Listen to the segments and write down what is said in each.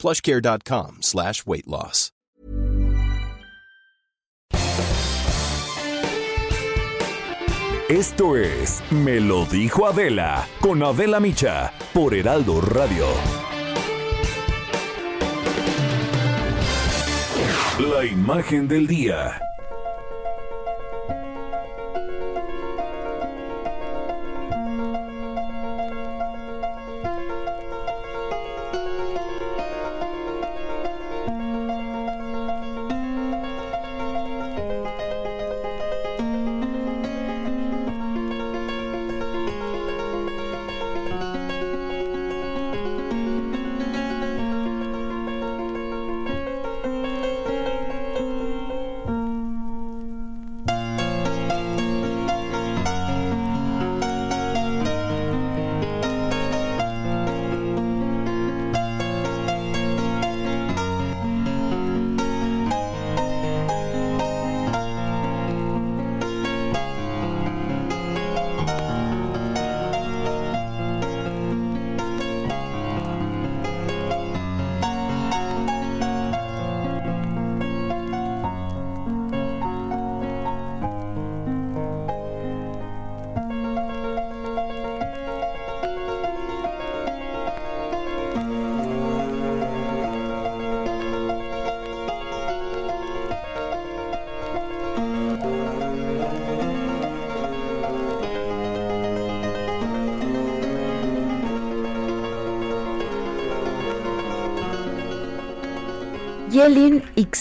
plushcare.com slash weight loss. Esto es Me lo dijo Adela con Adela Micha por Heraldo Radio. La imagen del día.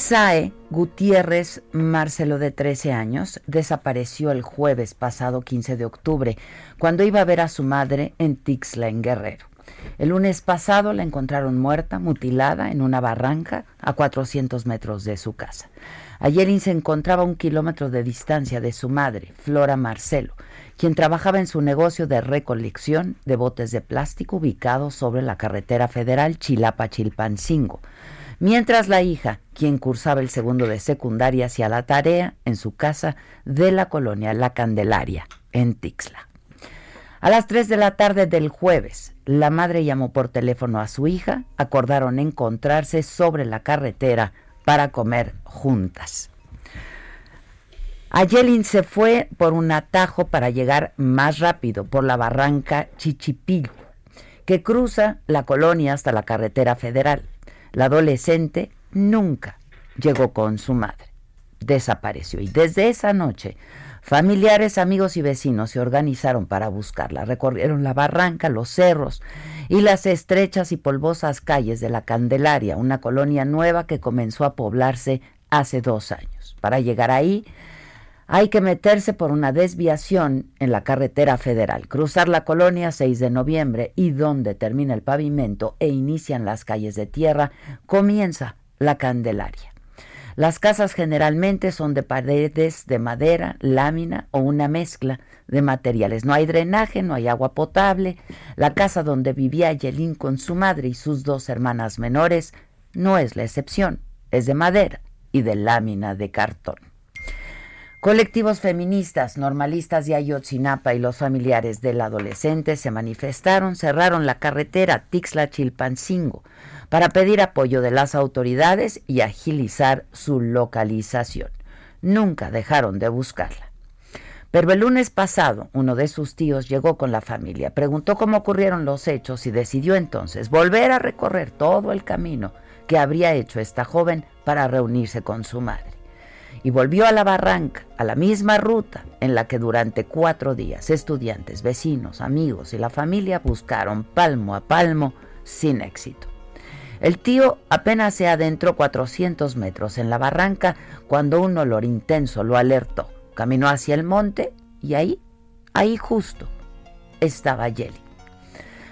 Ixae Gutiérrez Marcelo, de 13 años, desapareció el jueves pasado 15 de octubre, cuando iba a ver a su madre en Tixla, en Guerrero. El lunes pasado la encontraron muerta, mutilada, en una barranca a 400 metros de su casa. Yelin se encontraba a un kilómetro de distancia de su madre, Flora Marcelo, quien trabajaba en su negocio de recolección de botes de plástico ubicado sobre la carretera federal Chilapa-Chilpancingo mientras la hija, quien cursaba el segundo de secundaria, hacía la tarea en su casa de la colonia La Candelaria, en Tixla. A las 3 de la tarde del jueves, la madre llamó por teléfono a su hija, acordaron encontrarse sobre la carretera para comer juntas. Ayelin se fue por un atajo para llegar más rápido por la barranca Chichipil, que cruza la colonia hasta la carretera federal. La adolescente nunca llegó con su madre. Desapareció y desde esa noche familiares, amigos y vecinos se organizaron para buscarla. Recorrieron la barranca, los cerros y las estrechas y polvosas calles de la Candelaria, una colonia nueva que comenzó a poblarse hace dos años. Para llegar ahí, hay que meterse por una desviación en la carretera federal, cruzar la colonia 6 de noviembre y donde termina el pavimento e inician las calles de tierra, comienza la Candelaria. Las casas generalmente son de paredes de madera, lámina o una mezcla de materiales. No hay drenaje, no hay agua potable. La casa donde vivía Yelín con su madre y sus dos hermanas menores no es la excepción, es de madera y de lámina de cartón. Colectivos feministas, normalistas de Ayotzinapa y los familiares del adolescente se manifestaron, cerraron la carretera Tixla-Chilpancingo para pedir apoyo de las autoridades y agilizar su localización. Nunca dejaron de buscarla. Pero el lunes pasado, uno de sus tíos llegó con la familia, preguntó cómo ocurrieron los hechos y decidió entonces volver a recorrer todo el camino que habría hecho esta joven para reunirse con su madre y volvió a la barranca, a la misma ruta en la que durante cuatro días estudiantes, vecinos, amigos y la familia buscaron palmo a palmo sin éxito. El tío apenas se adentró 400 metros en la barranca cuando un olor intenso lo alertó. Caminó hacia el monte y ahí, ahí justo, estaba Yeli.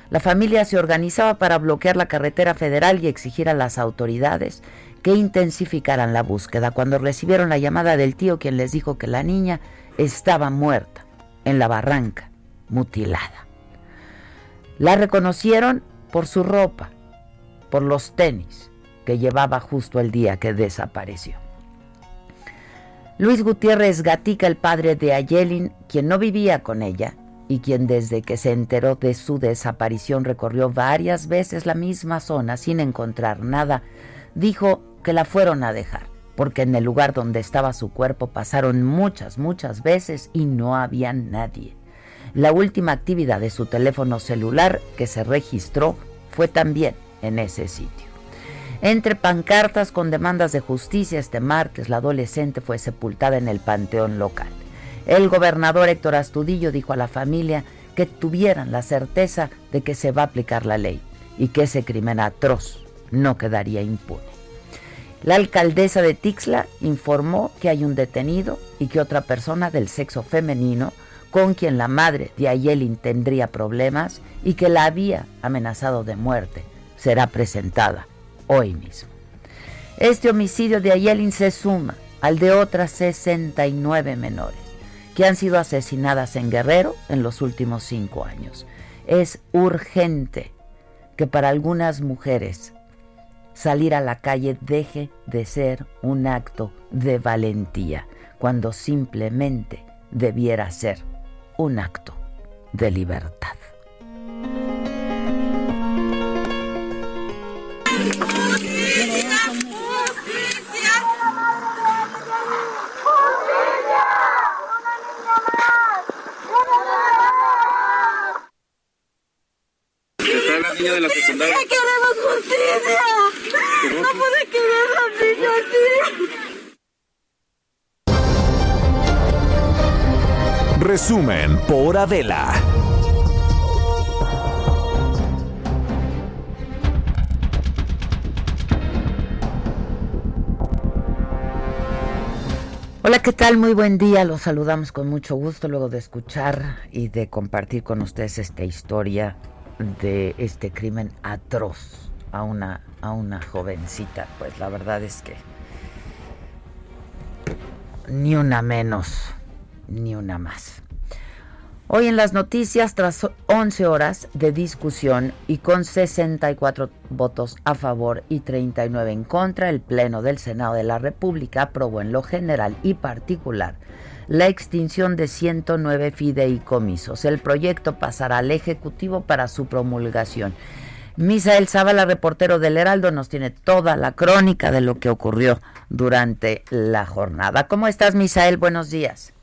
La familia se organizaba para bloquear la carretera federal y exigir a las autoridades que intensificaran la búsqueda cuando recibieron la llamada del tío quien les dijo que la niña estaba muerta en la barranca, mutilada. La reconocieron por su ropa, por los tenis que llevaba justo el día que desapareció. Luis Gutiérrez Gatica, el padre de Ayelin, quien no vivía con ella y quien desde que se enteró de su desaparición recorrió varias veces la misma zona sin encontrar nada, dijo que la fueron a dejar, porque en el lugar donde estaba su cuerpo pasaron muchas, muchas veces y no había nadie. La última actividad de su teléfono celular que se registró fue también en ese sitio. Entre pancartas con demandas de justicia este martes, la adolescente fue sepultada en el panteón local. El gobernador Héctor Astudillo dijo a la familia que tuvieran la certeza de que se va a aplicar la ley y que ese crimen atroz no quedaría impune. La alcaldesa de Tixla informó que hay un detenido y que otra persona del sexo femenino con quien la madre de Ayelin tendría problemas y que la había amenazado de muerte será presentada hoy mismo. Este homicidio de Ayelin se suma al de otras 69 menores que han sido asesinadas en Guerrero en los últimos cinco años. Es urgente que para algunas mujeres salir a la calle deje de ser un acto de valentía, cuando simplemente debiera ser un acto de libertad. De la secundaria. ¡No puede querer así! Resumen por Adela. Hola, ¿qué tal? Muy buen día. Los saludamos con mucho gusto luego de escuchar y de compartir con ustedes esta historia de este crimen atroz a una, a una jovencita. Pues la verdad es que ni una menos, ni una más. Hoy en las noticias, tras 11 horas de discusión y con 64 votos a favor y 39 en contra, el Pleno del Senado de la República aprobó en lo general y particular la extinción de 109 fideicomisos. El proyecto pasará al Ejecutivo para su promulgación. Misael Zavala, reportero del Heraldo, nos tiene toda la crónica de lo que ocurrió durante la jornada. ¿Cómo estás, Misael? Buenos días.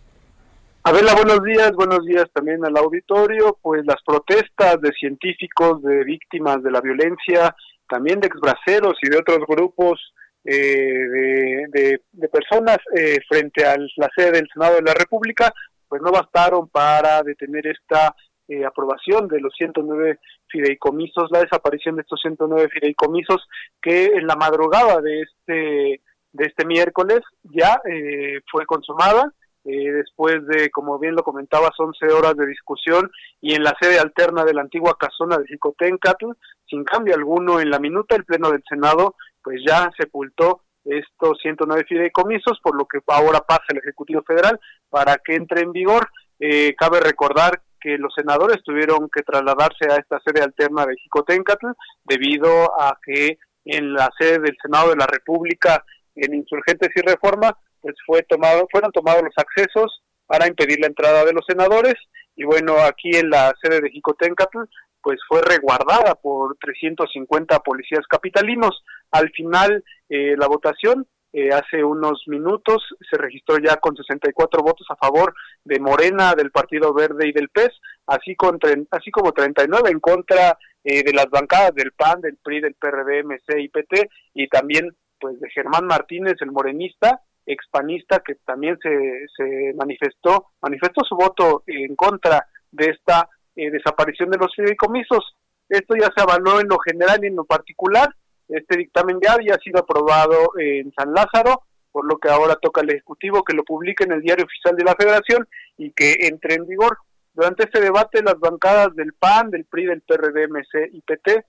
Adela, buenos días, buenos días también al auditorio. Pues las protestas de científicos, de víctimas de la violencia, también de exbraceros y de otros grupos eh, de, de, personas eh, frente a la sede del Senado de la República, pues no bastaron para detener esta eh, aprobación de los 109 fideicomisos, la desaparición de estos 109 fideicomisos que en la madrugada de este de este miércoles ya eh, fue consumada eh, después de, como bien lo comentabas, 11 horas de discusión y en la sede alterna de la antigua casona de Jicotencatl, sin cambio alguno en la minuta, el Pleno del Senado pues ya sepultó estos 109 fideicomisos, por lo que ahora pasa el Ejecutivo Federal para que entre en vigor. Eh, cabe recordar que los senadores tuvieron que trasladarse a esta sede alterna de Jicotencatl debido a que en la sede del Senado de la República en Insurgentes y Reforma pues fue tomado, fueron tomados los accesos para impedir la entrada de los senadores y bueno, aquí en la sede de Jicotencatl pues fue reguardada por 350 policías capitalinos. Al final, eh, la votación eh, hace unos minutos se registró ya con 64 votos a favor de Morena, del Partido Verde y del PES, así, con, así como 39 en contra eh, de las bancadas del PAN, del PRI, del PRD, MC y PT, y también pues de Germán Martínez, el morenista, expanista que también se, se manifestó, manifestó su voto en contra de esta eh, desaparición de los fideicomisos. Esto ya se avaló en lo general y en lo particular. Este dictamen ya había sido aprobado en San Lázaro, por lo que ahora toca al Ejecutivo que lo publique en el Diario Oficial de la Federación y que entre en vigor. Durante este debate, las bancadas del PAN, del PRI, del PRD, MC y PT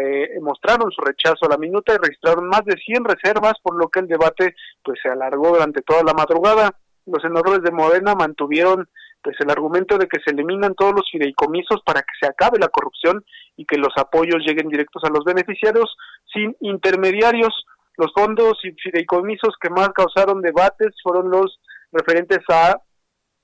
eh, mostraron su rechazo a la minuta y registraron más de 100 reservas, por lo que el debate pues se alargó durante toda la madrugada. Los senadores de Morena mantuvieron pues el argumento de que se eliminan todos los fideicomisos para que se acabe la corrupción y que los apoyos lleguen directos a los beneficiarios sin intermediarios. Los fondos y fideicomisos que más causaron debates fueron los referentes a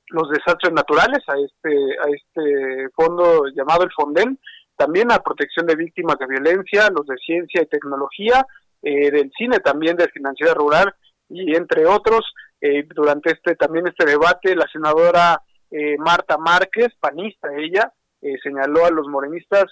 los desastres naturales, a este, a este fondo llamado el Fonden, también a protección de víctimas de violencia, los de ciencia y tecnología, eh, del cine también, de financiera rural y entre otros. Eh, durante este también este debate, la senadora eh, Marta Márquez, panista ella, señaló a los morenistas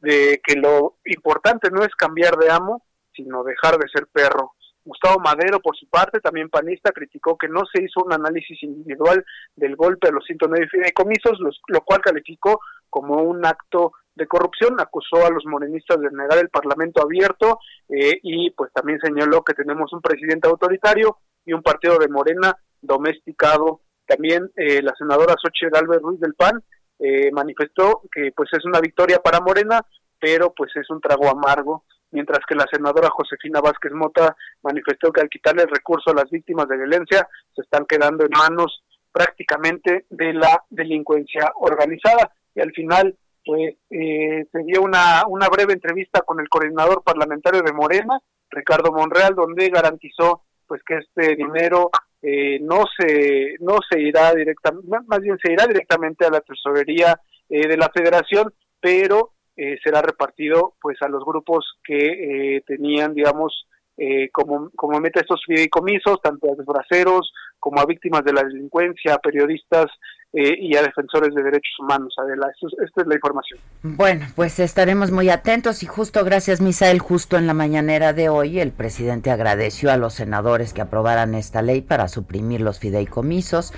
de que lo importante no es cambiar de amo, sino dejar de ser perro. Gustavo Madero, por su parte, también panista, criticó que no se hizo un análisis individual del golpe a los 109 fideicomisos, lo cual calificó como un acto de corrupción, acusó a los morenistas de negar el Parlamento abierto eh, y pues también señaló que tenemos un presidente autoritario y un partido de Morena domesticado. También eh, la senadora Xochitl Galvez Ruiz del PAN eh, manifestó que pues es una victoria para Morena, pero pues es un trago amargo mientras que la senadora Josefina Vázquez Mota manifestó que al quitarle el recurso a las víctimas de violencia se están quedando en manos prácticamente de la delincuencia organizada. Y al final pues eh, se dio una, una breve entrevista con el coordinador parlamentario de Morena, Ricardo Monreal, donde garantizó pues que este dinero eh, no se no se irá directamente, más bien se irá directamente a la tesorería eh, de la Federación, pero eh, será repartido pues a los grupos que eh, tenían digamos eh, como, como meta estos fideicomisos, tanto a desbraceros como a víctimas de la delincuencia, a periodistas y a defensores de derechos humanos. Adela, esta es la información. Bueno, pues estaremos muy atentos y justo gracias, Misael, justo en la mañanera de hoy el presidente agradeció a los senadores que aprobaran esta ley para suprimir los fideicomisos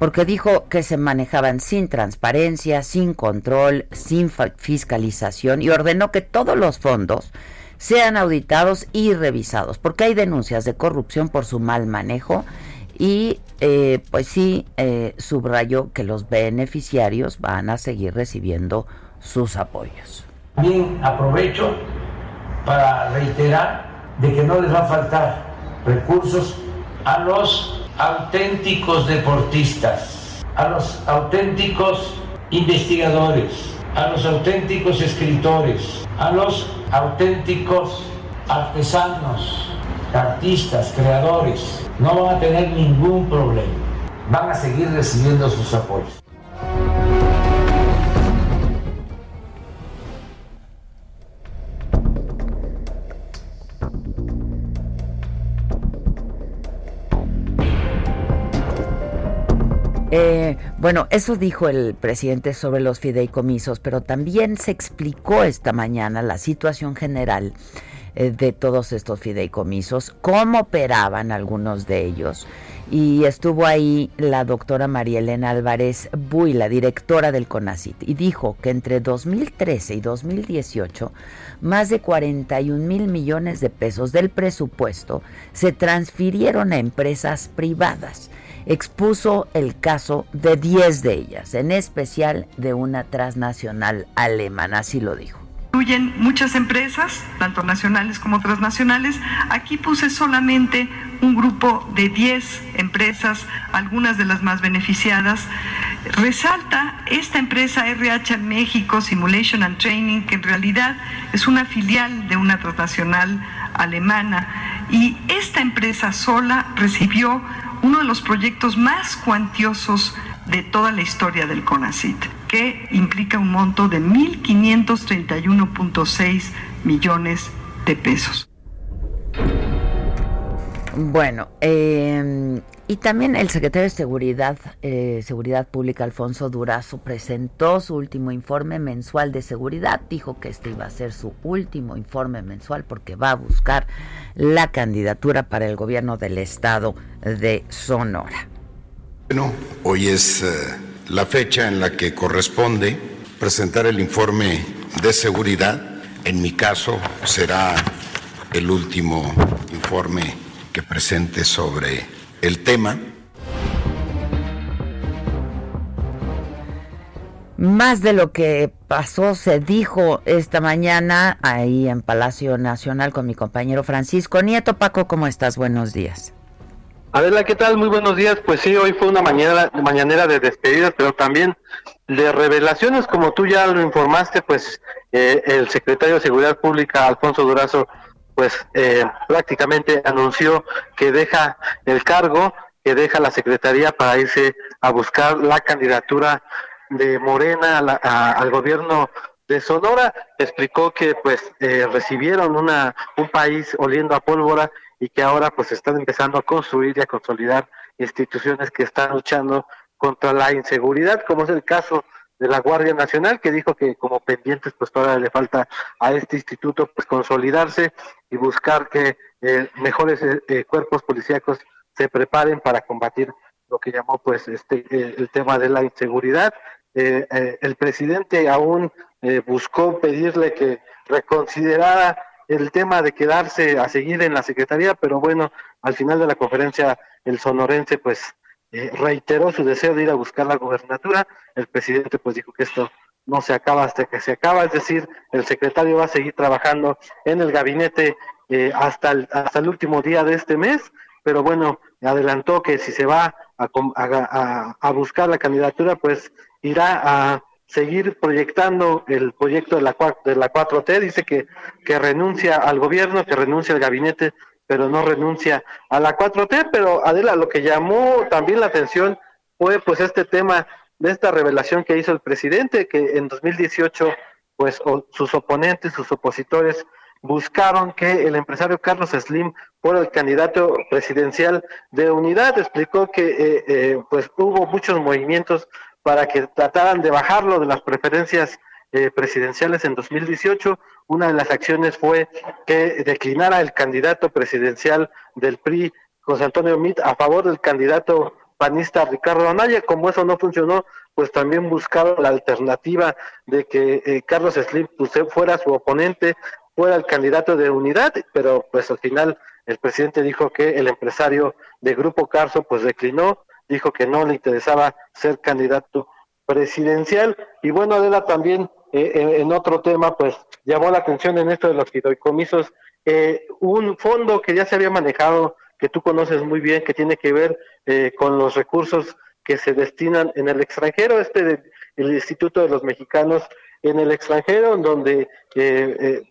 porque dijo que se manejaban sin transparencia, sin control, sin fiscalización y ordenó que todos los fondos sean auditados y revisados, porque hay denuncias de corrupción por su mal manejo y eh, pues sí eh, subrayó que los beneficiarios van a seguir recibiendo sus apoyos. Bien, aprovecho para reiterar de que no les va a faltar recursos a los auténticos deportistas, a los auténticos investigadores, a los auténticos escritores, a los auténticos artesanos, artistas, creadores. No van a tener ningún problema. Van a seguir recibiendo sus apoyos. Bueno, eso dijo el presidente sobre los fideicomisos, pero también se explicó esta mañana la situación general eh, de todos estos fideicomisos, cómo operaban algunos de ellos. Y estuvo ahí la doctora María Elena Álvarez Buy, la directora del CONACIT, y dijo que entre 2013 y 2018 más de 41 mil millones de pesos del presupuesto se transfirieron a empresas privadas expuso el caso de 10 de ellas, en especial de una transnacional alemana, así lo dijo. Incluyen muchas empresas, tanto nacionales como transnacionales. Aquí puse solamente un grupo de 10 empresas, algunas de las más beneficiadas. Resalta esta empresa RH México Simulation and Training, que en realidad es una filial de una transnacional alemana. Y esta empresa sola recibió uno de los proyectos más cuantiosos de toda la historia del CONACIT, que implica un monto de 1.531.6 millones de pesos. Bueno, eh, y también el secretario de Seguridad, eh, Seguridad Pública, Alfonso Durazo, presentó su último informe mensual de seguridad. Dijo que este iba a ser su último informe mensual porque va a buscar la candidatura para el gobierno del estado de Sonora. Bueno, hoy es eh, la fecha en la que corresponde presentar el informe de seguridad. En mi caso será el último informe que presente sobre el tema. Más de lo que pasó se dijo esta mañana ahí en Palacio Nacional con mi compañero Francisco Nieto. Paco, ¿cómo estás? Buenos días. Adela, ¿qué tal? Muy buenos días. Pues sí, hoy fue una mañana, mañanera de despedidas, pero también de revelaciones, como tú ya lo informaste, pues eh, el secretario de Seguridad Pública, Alfonso Durazo, pues eh, prácticamente anunció que deja el cargo, que deja la secretaría para irse a buscar la candidatura de Morena al gobierno de Sonora. Explicó que pues eh, recibieron una un país oliendo a pólvora y que ahora pues están empezando a construir y a consolidar instituciones que están luchando contra la inseguridad, como es el caso de la Guardia Nacional, que dijo que como pendientes pues todavía le falta a este instituto pues consolidarse y buscar que eh, mejores eh, eh, cuerpos policíacos se preparen para combatir lo que llamó pues este el tema de la inseguridad. el presidente aún buscó pedirle que reconsiderara el tema de quedarse a seguir en la Secretaría, pero bueno, al final de la conferencia el sonorense pues eh, reiteró su deseo de ir a buscar la gubernatura, el presidente pues dijo que esto no se acaba hasta que se acaba, es decir, el secretario va a seguir trabajando en el gabinete eh, hasta, el, hasta el último día de este mes, pero bueno, adelantó que si se va a buscar la candidatura, pues irá a seguir proyectando el proyecto de la, de la 4T, dice que, que renuncia al gobierno, que renuncia al gabinete, pero no renuncia a la 4T, pero Adela, lo que llamó también la atención fue pues este tema de esta revelación que hizo el presidente, que en 2018 pues sus oponentes, sus opositores buscaron que el empresario Carlos Slim fuera el candidato presidencial de unidad. Explicó que eh, eh, pues hubo muchos movimientos para que trataran de bajarlo de las preferencias eh, presidenciales en 2018. Una de las acciones fue que declinara el candidato presidencial del PRI, José Antonio Mit, a favor del candidato panista Ricardo Anaya. Como eso no funcionó, pues también buscaron la alternativa de que eh, Carlos Slim pues, fuera su oponente, fuera el candidato de unidad, pero pues al final el presidente dijo que el empresario de Grupo Carso pues declinó dijo que no le interesaba ser candidato presidencial. Y bueno, Adela también eh, en, otro tema, pues llamó la atención en esto de los fideicomisos, eh, un fondo que ya se había manejado, que tú conoces muy bien, que tiene que ver eh, con los recursos que se destinan en el extranjero, este de, Instituto de los Mexicanos en el extranjero, en donde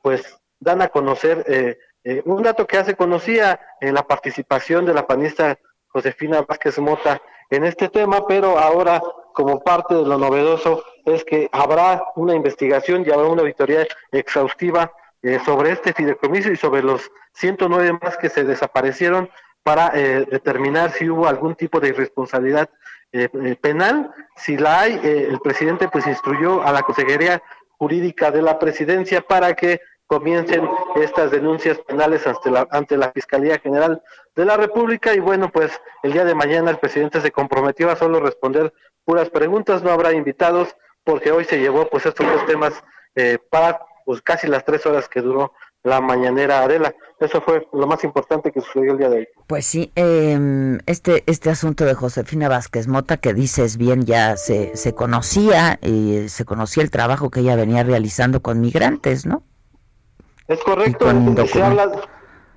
pues dan a conocer un dato que hace conocía en la participación de la panista Josefina Vázquez Mota en este tema, pero ahora como parte de lo novedoso es que habrá una investigación y habrá una auditoría exhaustiva eh, sobre este fideicomiso y sobre los 109 más que se desaparecieron para eh, determinar si hubo algún tipo de irresponsabilidad eh, penal. Si la hay, el presidente pues instruyó a la Consejería Jurídica de la Presidencia para que comiencen estas denuncias penales ante la, ante la Fiscalía General de la República y bueno, pues el día de mañana el presidente se comprometió a solo responder puras preguntas, no habrá invitados porque hoy se llevó pues estos dos temas eh, para pues casi las tres horas que duró la mañanera Adela. Eso fue lo más importante que sucedió el día de hoy. Pues sí, em, este, este asunto de Josefina Vázquez Mota, que dices bien, ya se, se conocía y se conocía el trabajo que ella venía realizando con migrantes, ¿no? Es correcto, se habla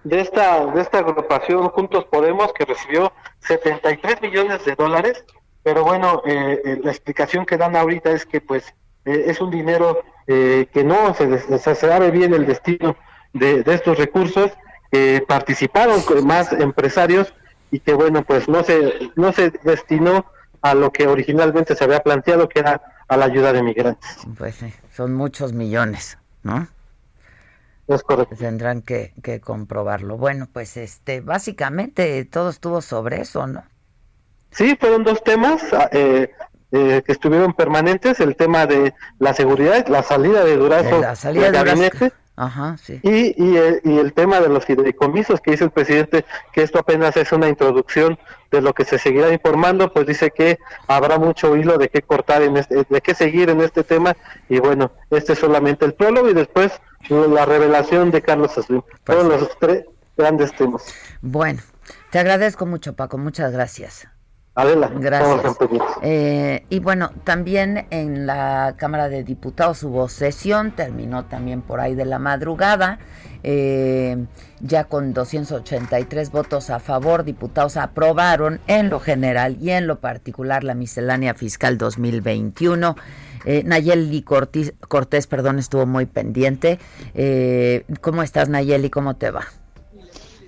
de esta, de esta agrupación Juntos Podemos que recibió 73 millones de dólares, pero bueno, eh, eh, la explicación que dan ahorita es que pues eh, es un dinero que no se, se, sabe bien el destino de, de estos recursos, que participaron más empresarios y que bueno, pues no se, no se destinó a lo que originalmente se había planteado, que era a la ayuda de migrantes. Pues sí, son muchos millones, ¿no? Tendrán que, comprobarlo. Bueno, pues este, básicamente todo estuvo sobre eso, ¿no? Sí, fueron dos temas ah, eh, eh, que estuvieron permanentes, el tema de la seguridad, la salida de Durazo la salida del gabinete. Ajá, sí. Y, y, el, y el tema de los fideicomisos que dice el presidente que esto apenas es una introducción de lo que se seguirá informando, pues dice que habrá mucho hilo de qué cortar, en este, de qué seguir en este tema y bueno, este es solamente el prólogo y después la revelación de Carlos Slim. Pues Fueron los tres grandes temas. Bueno, te agradezco mucho, Paco. Muchas gracias. Adelante. Gracias. Eh, y bueno, también en la Cámara de Diputados hubo sesión, terminó también por ahí de la madrugada. Eh, ya con 283 votos a favor, diputados aprobaron en lo general y en lo particular la miscelánea fiscal 2021. Eh, Nayeli Cortés, Cortés perdón, estuvo muy pendiente. Eh, ¿Cómo estás, Nayeli? ¿Cómo te va?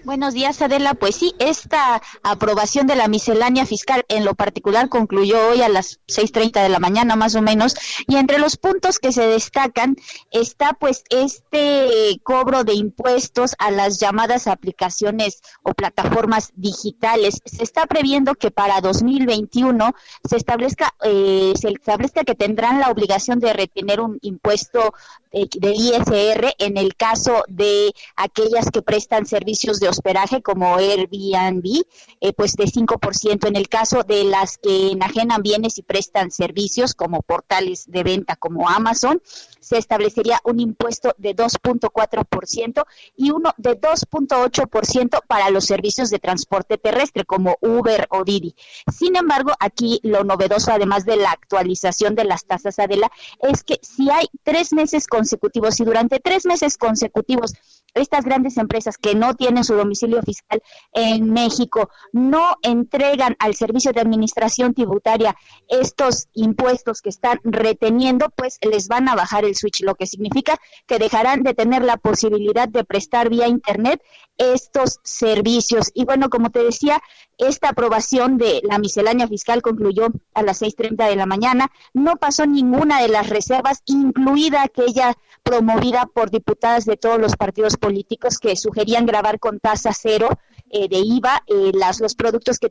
Buenos días, Adela. Pues sí, esta aprobación de la miscelánea fiscal en lo particular concluyó hoy a las 6.30 de la mañana más o menos y entre los puntos que se destacan está pues este cobro de impuestos a las llamadas aplicaciones o plataformas digitales. Se está previendo que para 2021 se establezca, eh, se establezca que tendrán la obligación de retener un impuesto eh, del ISR en el caso de aquellas que prestan servicios de hospedaje como Airbnb, eh, pues de 5%. En el caso de las que enajenan bienes y prestan servicios como portales de venta como Amazon, se establecería un impuesto de 2.4% y uno de 2.8% para los servicios de transporte terrestre como Uber o Didi. Sin embargo, aquí lo novedoso, además de la actualización de las tasas Adela, es que si hay tres meses con consecutivos y durante tres meses consecutivos estas grandes empresas que no tienen su domicilio fiscal en México no entregan al Servicio de Administración Tributaria estos impuestos que están reteniendo, pues les van a bajar el switch, lo que significa que dejarán de tener la posibilidad de prestar vía Internet estos servicios. Y bueno, como te decía, esta aprobación de la miscelánea fiscal concluyó a las 6.30 de la mañana. No pasó ninguna de las reservas, incluida aquella promovida por diputadas de todos los partidos políticos que sugerían grabar con tasa cero eh, de IVA eh, las, los productos que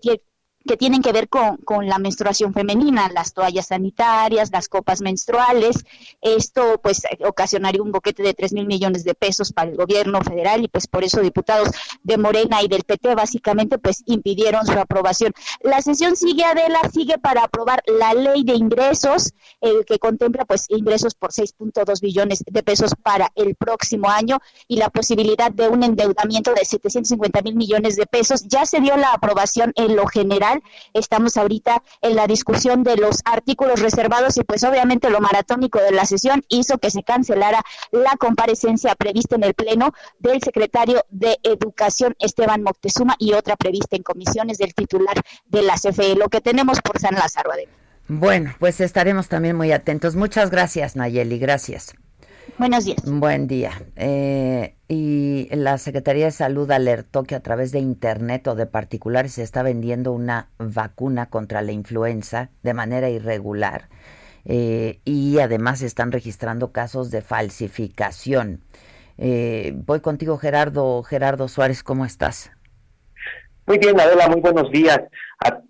que tienen que ver con, con, la menstruación femenina, las toallas sanitarias, las copas menstruales. Esto pues ocasionaría un boquete de 3 mil millones de pesos para el gobierno federal y pues por eso diputados de Morena y del PT básicamente pues impidieron su aprobación. La sesión sigue, Adela, sigue para aprobar la ley de ingresos eh, que contempla pues ingresos por 6.2 billones de pesos para el próximo año y la posibilidad de un endeudamiento de 750 mil millones de pesos. Ya se dio la aprobación en lo general Estamos ahorita en la discusión de los artículos reservados y pues obviamente lo maratónico de la sesión hizo que se cancelara la comparecencia prevista en el Pleno del secretario de Educación Esteban Moctezuma y otra prevista en comisiones del titular de la CFE. Lo que tenemos por San Lázaro. Bueno, pues estaremos también muy atentos. Muchas gracias, Nayeli. Gracias. Buenos días. Buen día. Eh, y la Secretaría de Salud alertó que a través de Internet o de particulares se está vendiendo una vacuna contra la influenza de manera irregular eh, y además se están registrando casos de falsificación. Eh, voy contigo, Gerardo. Gerardo Suárez, ¿cómo estás? Muy bien, Adela, muy buenos días.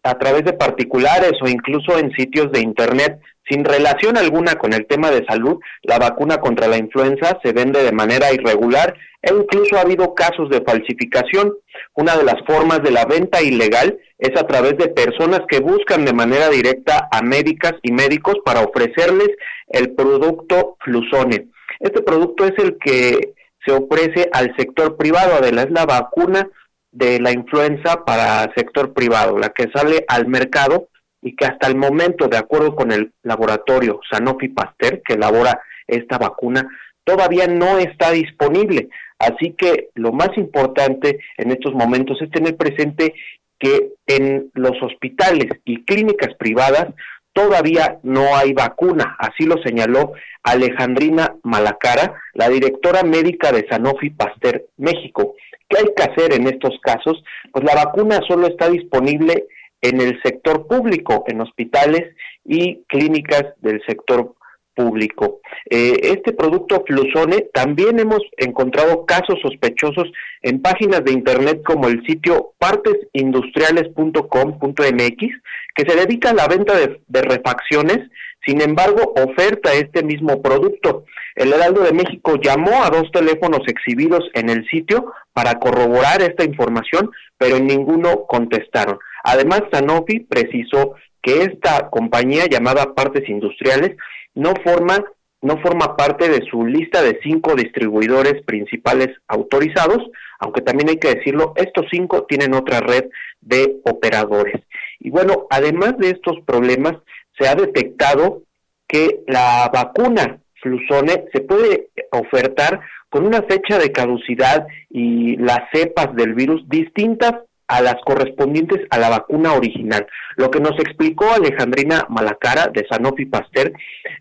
a, través de particulares o incluso en sitios de Internet sin relación alguna con el tema de salud, la vacuna contra la influenza se vende de manera irregular e incluso ha habido casos de falsificación. Una de las formas de la venta ilegal es a través de personas que buscan de manera directa a médicas y médicos para ofrecerles el producto Flusone. Este producto es el que se ofrece al sector privado, es la vacuna de la influenza para sector privado, la que sale al mercado y que hasta el momento, de acuerdo con el laboratorio Sanofi Pasteur, que elabora esta vacuna, todavía no está disponible. Así que lo más importante en estos momentos es tener presente que en los hospitales y clínicas privadas todavía no hay vacuna, así lo señaló Alejandrina Malacara, la directora médica de Sanofi Pasteur México. ¿Qué hay que hacer en estos casos? Pues la vacuna solo está disponible en el sector público, en hospitales y clínicas del sector público. Eh, este producto Flusone también hemos encontrado casos sospechosos en páginas de internet como el sitio partesindustriales.com.mx que se dedica a la venta de, de, refacciones, sin embargo oferta este mismo producto. El Heraldo de México llamó a dos teléfonos exhibidos en el sitio para corroborar esta información, pero en ninguno contestaron. Además, Sanofi precisó que esta compañía llamada Partes Industriales no forma no forma parte de su lista de cinco distribuidores principales autorizados, aunque también hay que decirlo, estos cinco tienen otra red de operadores. Y bueno, además de estos problemas, se ha detectado que la vacuna Flusone se puede ofertar con una fecha de caducidad y las cepas del virus distintas a las correspondientes a la vacuna original. Lo que nos explicó Alejandrina Malacara de Sanofi Pasteur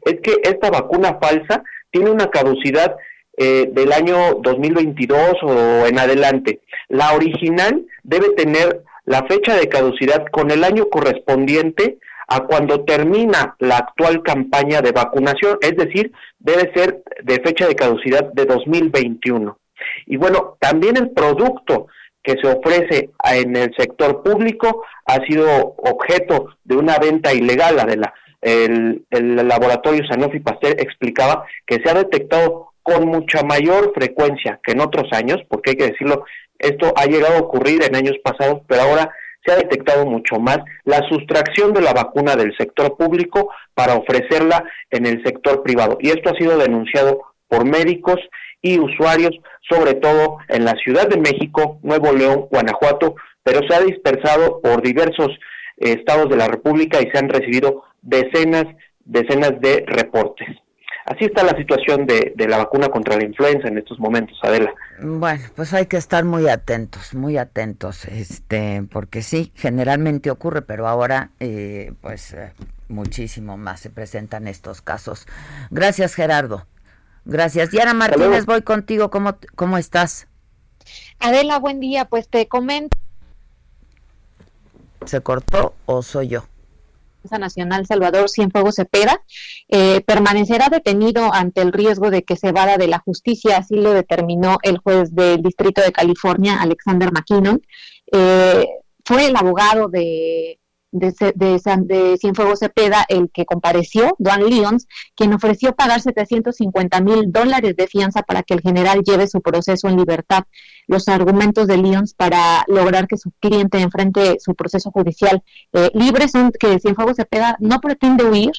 es que esta vacuna falsa tiene una caducidad eh, del año 2022 o en adelante. La original debe tener la fecha de caducidad con el año correspondiente a cuando termina la actual campaña de vacunación, es decir, debe ser de fecha de caducidad de 2021. Y bueno, también el producto que se ofrece en el sector público ha sido objeto de una venta ilegal, la de la el, el laboratorio Sanofi Pasteur explicaba que se ha detectado con mucha mayor frecuencia que en otros años, porque hay que decirlo, esto ha llegado a ocurrir en años pasados, pero ahora se ha detectado mucho más la sustracción de la vacuna del sector público para ofrecerla en el sector privado. Y esto ha sido denunciado por médicos y usuarios, sobre todo en la Ciudad de México, Nuevo León, Guanajuato, pero se ha dispersado por diversos eh, estados de la República y se han recibido decenas, decenas de reportes. Así está la situación de, la vacuna contra la influenza en estos momentos, Adela. Bueno, pues hay que estar muy atentos, muy atentos, este, porque sí, generalmente ocurre, pero ahora, eh, pues, eh, muchísimo más se presentan estos casos. Gracias, Gerardo. Gracias. Diana Martínez, voy contigo. ¿Cómo, ¿Cómo estás? Adela, buen día. Pues te comento. ¿Se cortó o soy yo? Nacional Salvador Cienfuegos Cepeda eh, permanecerá detenido ante el riesgo de que se vada de la justicia, así lo determinó el juez del Distrito de California, Alexander McKinnon. Eh, fue el abogado de de, de, de, Cienfuegos Cepeda, el que compareció, Duan Lyons, quien ofreció pagar 750 mil dólares de fianza para que el general lleve su proceso en libertad. Los argumentos de Lyons para lograr que su cliente enfrente su proceso judicial eh, libre son que Cienfuegos Cepeda no pretende huir,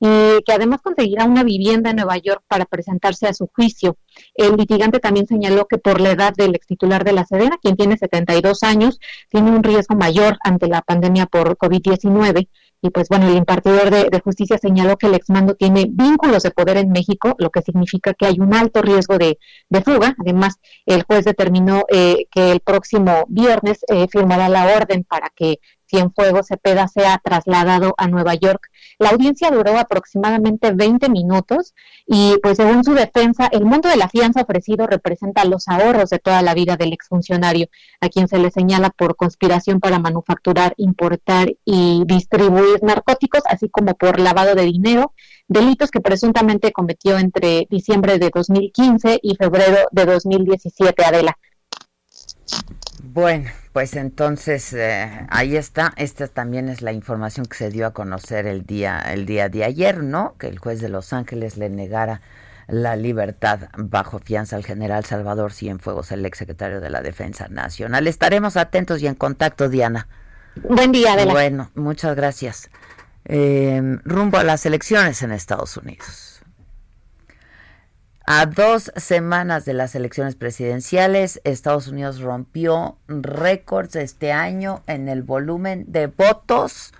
y que además conseguirá una vivienda en Nueva York para presentarse a su juicio. El litigante también señaló que por la edad del ex titular de la Sedena, quien tiene 72 años, tiene un riesgo mayor ante la pandemia por COVID-19. Y pues bueno, el impartidor de, justicia señaló que el exmando tiene vínculos de poder en México, lo que significa que hay un alto riesgo de, fuga. Además, el juez determinó eh, que el próximo viernes eh, firmará la orden para que Cienfuegos Cepeda sea trasladado a Nueva York. La audiencia duró aproximadamente 20 minutos y pues según su defensa, el monto de la fianza ofrecido representa los ahorros de toda la vida del exfuncionario, a quien se le señala por conspiración para manufacturar, importar y distribuir narcóticos, así como por lavado de dinero, delitos que presuntamente cometió entre diciembre de 2015 y febrero de 2017, Adela. Bueno, pues entonces eh, ahí está. Esta también es la información que se dio a conocer el día el día de ayer, ¿no? Que el juez de Los Ángeles le negara la libertad bajo fianza al general Salvador Cienfuegos, el exsecretario de la Defensa Nacional. Estaremos atentos y en contacto, Diana. Buen día, Adela. Bueno, muchas gracias. Eh, rumbo a las elecciones en Estados Unidos. A dos semanas de las elecciones presidenciales, Estados Unidos rompió récords este año en el volumen de votos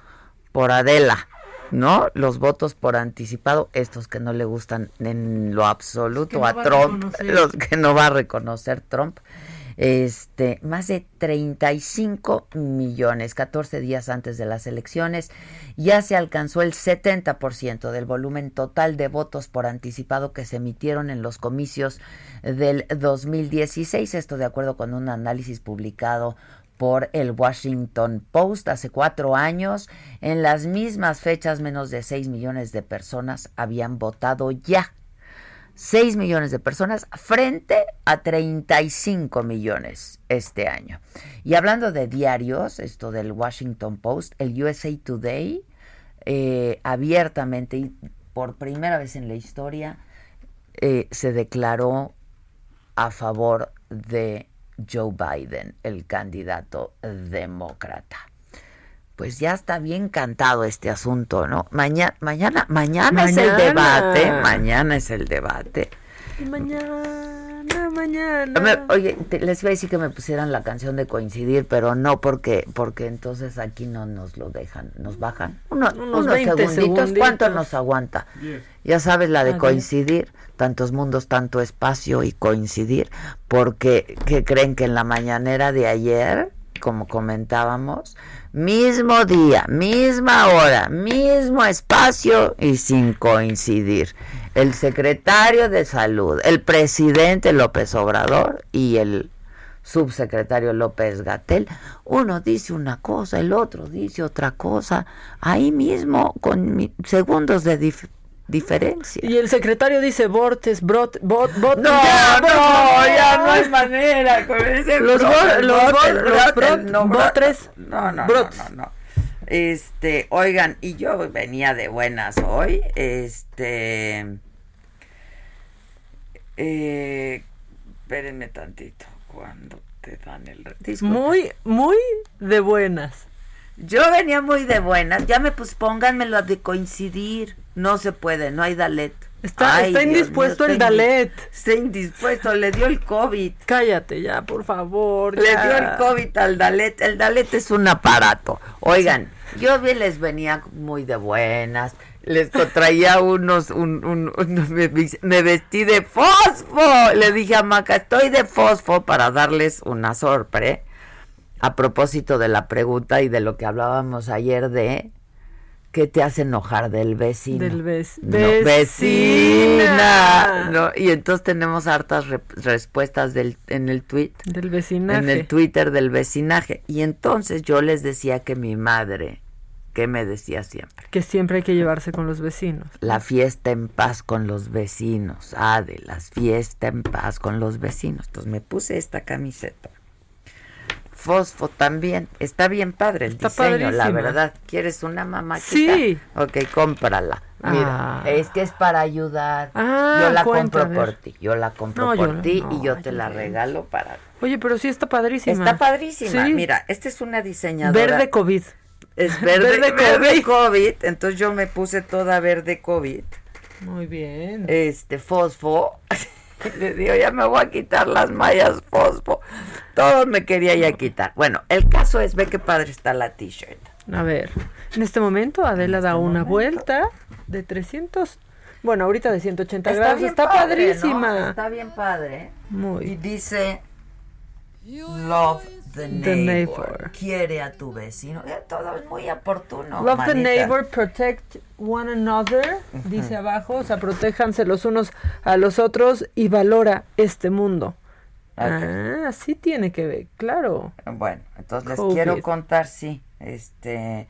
por Adela, ¿no? Los votos por anticipado, estos que no le gustan en lo absoluto a Trump, los que no va a reconocer Trump este, más de 35 millones, 14 días antes de las elecciones, ya se alcanzó el 70% del volumen total de votos por anticipado que se emitieron en los comicios del 2016, esto de acuerdo con un análisis publicado por el Washington Post hace cuatro años. En las mismas fechas, menos de 6 millones de personas habían votado ya 6 millones de personas frente a 35 millones este año. Y hablando de diarios, esto del Washington Post, el USA Today eh, abiertamente y por primera vez en la historia eh, se declaró a favor de Joe Biden, el candidato demócrata pues ya está bien cantado este asunto, ¿no? Mañana, mañana, mañana, es el debate, mañana es el debate. Mañana. mañana, oye, les iba a decir que me pusieran la canción de coincidir, pero no porque porque entonces aquí no nos lo dejan, nos bajan. unos, segunditos, ¿cuánto nos aguanta? Ya sabes la de coincidir, tantos mundos, tanto espacio y coincidir, porque que creen que en la mañanera de ayer, como comentábamos, mismo día, misma hora, mismo espacio y sin coincidir. El secretario de salud, el presidente López Obrador y el subsecretario López Gatel, uno dice una cosa, el otro dice otra cosa, ahí mismo con segundos de diferencia. Y el secretario dice Bortes, Brot, Bot, Bot. No, ya, no, ya no hay manera. Con ese los brot, los no, Brotres. No, no, no, no, Este, oigan, y yo venía de buenas hoy. Este. Eh, espérenme tantito. Cuando te dan el. Muy, muy de buenas. Yo venía muy de buenas. Ya me pues pónganmelo de coincidir. No se puede, no hay Dalet. Está, está indispuesto el Dalet. Está indispuesto, le dio el COVID. Cállate ya, por favor. Le dio el COVID al Dalet. El Dalet es un aparato. Oigan, yo les venía muy de buenas. Les traía unos, un, un, me, vestí de fosfo. Le dije a Maca, estoy de fosfo para darles una sorpresa. A propósito de la pregunta y de lo que hablábamos ayer de ¿Qué te hace enojar del vecino? Del vecino. vecina. No, y entonces tenemos hartas respuestas del, en el tweet. Del vecinaje. En el Twitter del vecinaje. Y entonces yo les decía que mi madre, ¿qué me decía siempre? Que siempre hay que llevarse con los vecinos. La fiesta en paz con los vecinos. Ah, de las fiesta en paz con los vecinos. Entonces me puse esta camiseta Fosfo también. Está bien padre el diseño, la verdad. ¿Quieres una mamá? Sí. Ok, cómprala. Mira, ah. es que es para ayudar. Ah, yo la compro por ti. Yo la compro por ti y yo te la regalo para. Oye, pero sí está padrísima. Está padrísima. Mira, esta es una diseñadora. Verde COVID. Es verde, verde, COVID. Entonces yo me puse toda verde COVID. Muy bien. Este, fosfo. Le digo, ya me voy a quitar las mallas fosfo. Todo me quería ya quitar. Bueno, el caso es, ve qué padre está la t-shirt. A ver, en este momento Adela este da una vuelta de 300, bueno, ahorita de 180 grados. Está padrísima. Está bien padre. Muy. Y dice, love the neighbor. Quiere a tu vecino. Todo es muy oportuno. Love the neighbor, protect one another. Dice abajo, o sea, protéjanse los unos a los otros y valora este mundo. Ah, así tiene que ver, claro. Bueno, entonces les quiero contar, sí, este,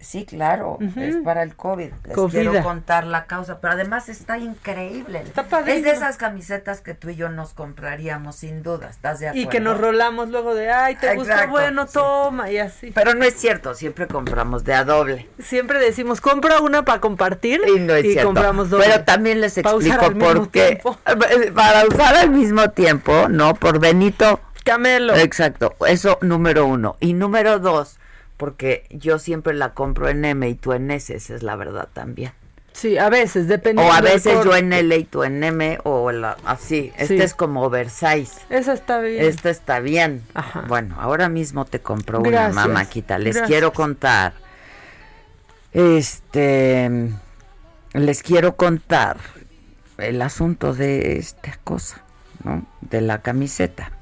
Sí, claro, es para el COVID. Les quiero contar la causa, pero además está increíble. Está padre. Es de esas camisetas que tú y yo nos compraríamos sin duda, ¿estás de acuerdo? Y que nos rolamos luego de, ay, te gusta, bueno, toma, y así. Pero no es cierto, siempre compramos de a doble. Siempre decimos, compra una para compartir y, no es cierto. compramos doble. Pero también les explico por qué. Para usar al mismo tiempo, ¿no? Por Benito. Camelo. Exacto, eso número uno. Y número dos porque yo siempre la compro en M y tú en S, esa es la verdad también. Sí, a veces, depende. O a veces yo en L y tú en M, o la, así. Este es como oversize. Esa está bien. Esta está bien. Ajá. Bueno, ahora mismo te compro una mamáquita. Les quiero contar. Este. Les quiero contar el asunto de esta cosa, ¿no? De la camiseta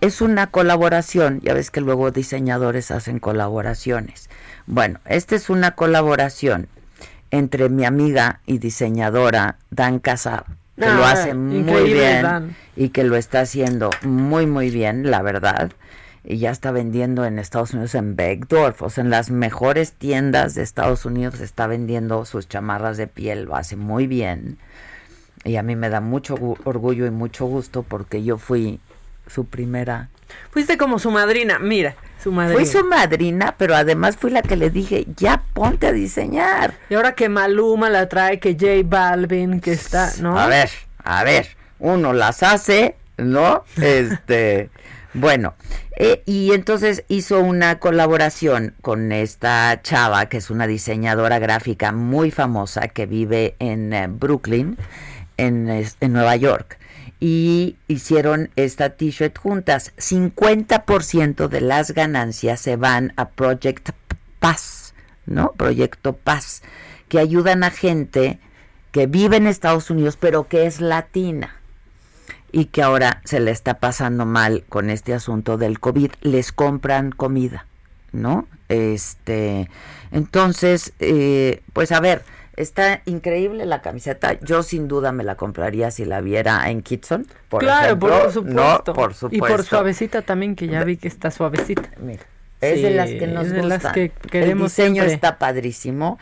es una colaboración, ya ves que luego diseñadores hacen colaboraciones. Bueno, esta es una colaboración entre mi amiga y diseñadora Dan Casab, que lo ah, hace muy bien y que lo está haciendo muy muy bien, la verdad. Y ya está vendiendo en Estados Unidos en Beckdorf, o sea, en las mejores tiendas de Estados Unidos está vendiendo sus chamarras de piel, lo hace muy bien. Y a mí me da mucho orgullo y mucho gusto porque yo fui su primera. Fuiste como su madrina, mira, su madrina. Fui su madrina, pero además fui la que le dije, ya ponte a diseñar. Y ahora que Maluma la trae, que J Balvin, que está, ¿no? A ver, a ver, uno las hace, ¿no? Este, bueno, eh, y entonces hizo una colaboración con esta chava, que es una diseñadora gráfica muy famosa, que vive en eh, Brooklyn, en, en Nueva York y hicieron esta t-shirt juntas. 50% de las ganancias se van a Project Paz, ¿no? Proyecto Paz, que ayudan a gente que vive en Estados Unidos pero que es latina y que ahora se le está pasando mal con este asunto del COVID, les compran comida, ¿no? Este, entonces, eh, pues a ver, está increíble la camiseta. Yo sin duda me la compraría si la viera en Kitson. Por claro, por supuesto. por supuesto. Y por suavecita también, que ya vi que está suavecita. Mira. Es de las que nos gustan. que queremos El diseño está padrísimo.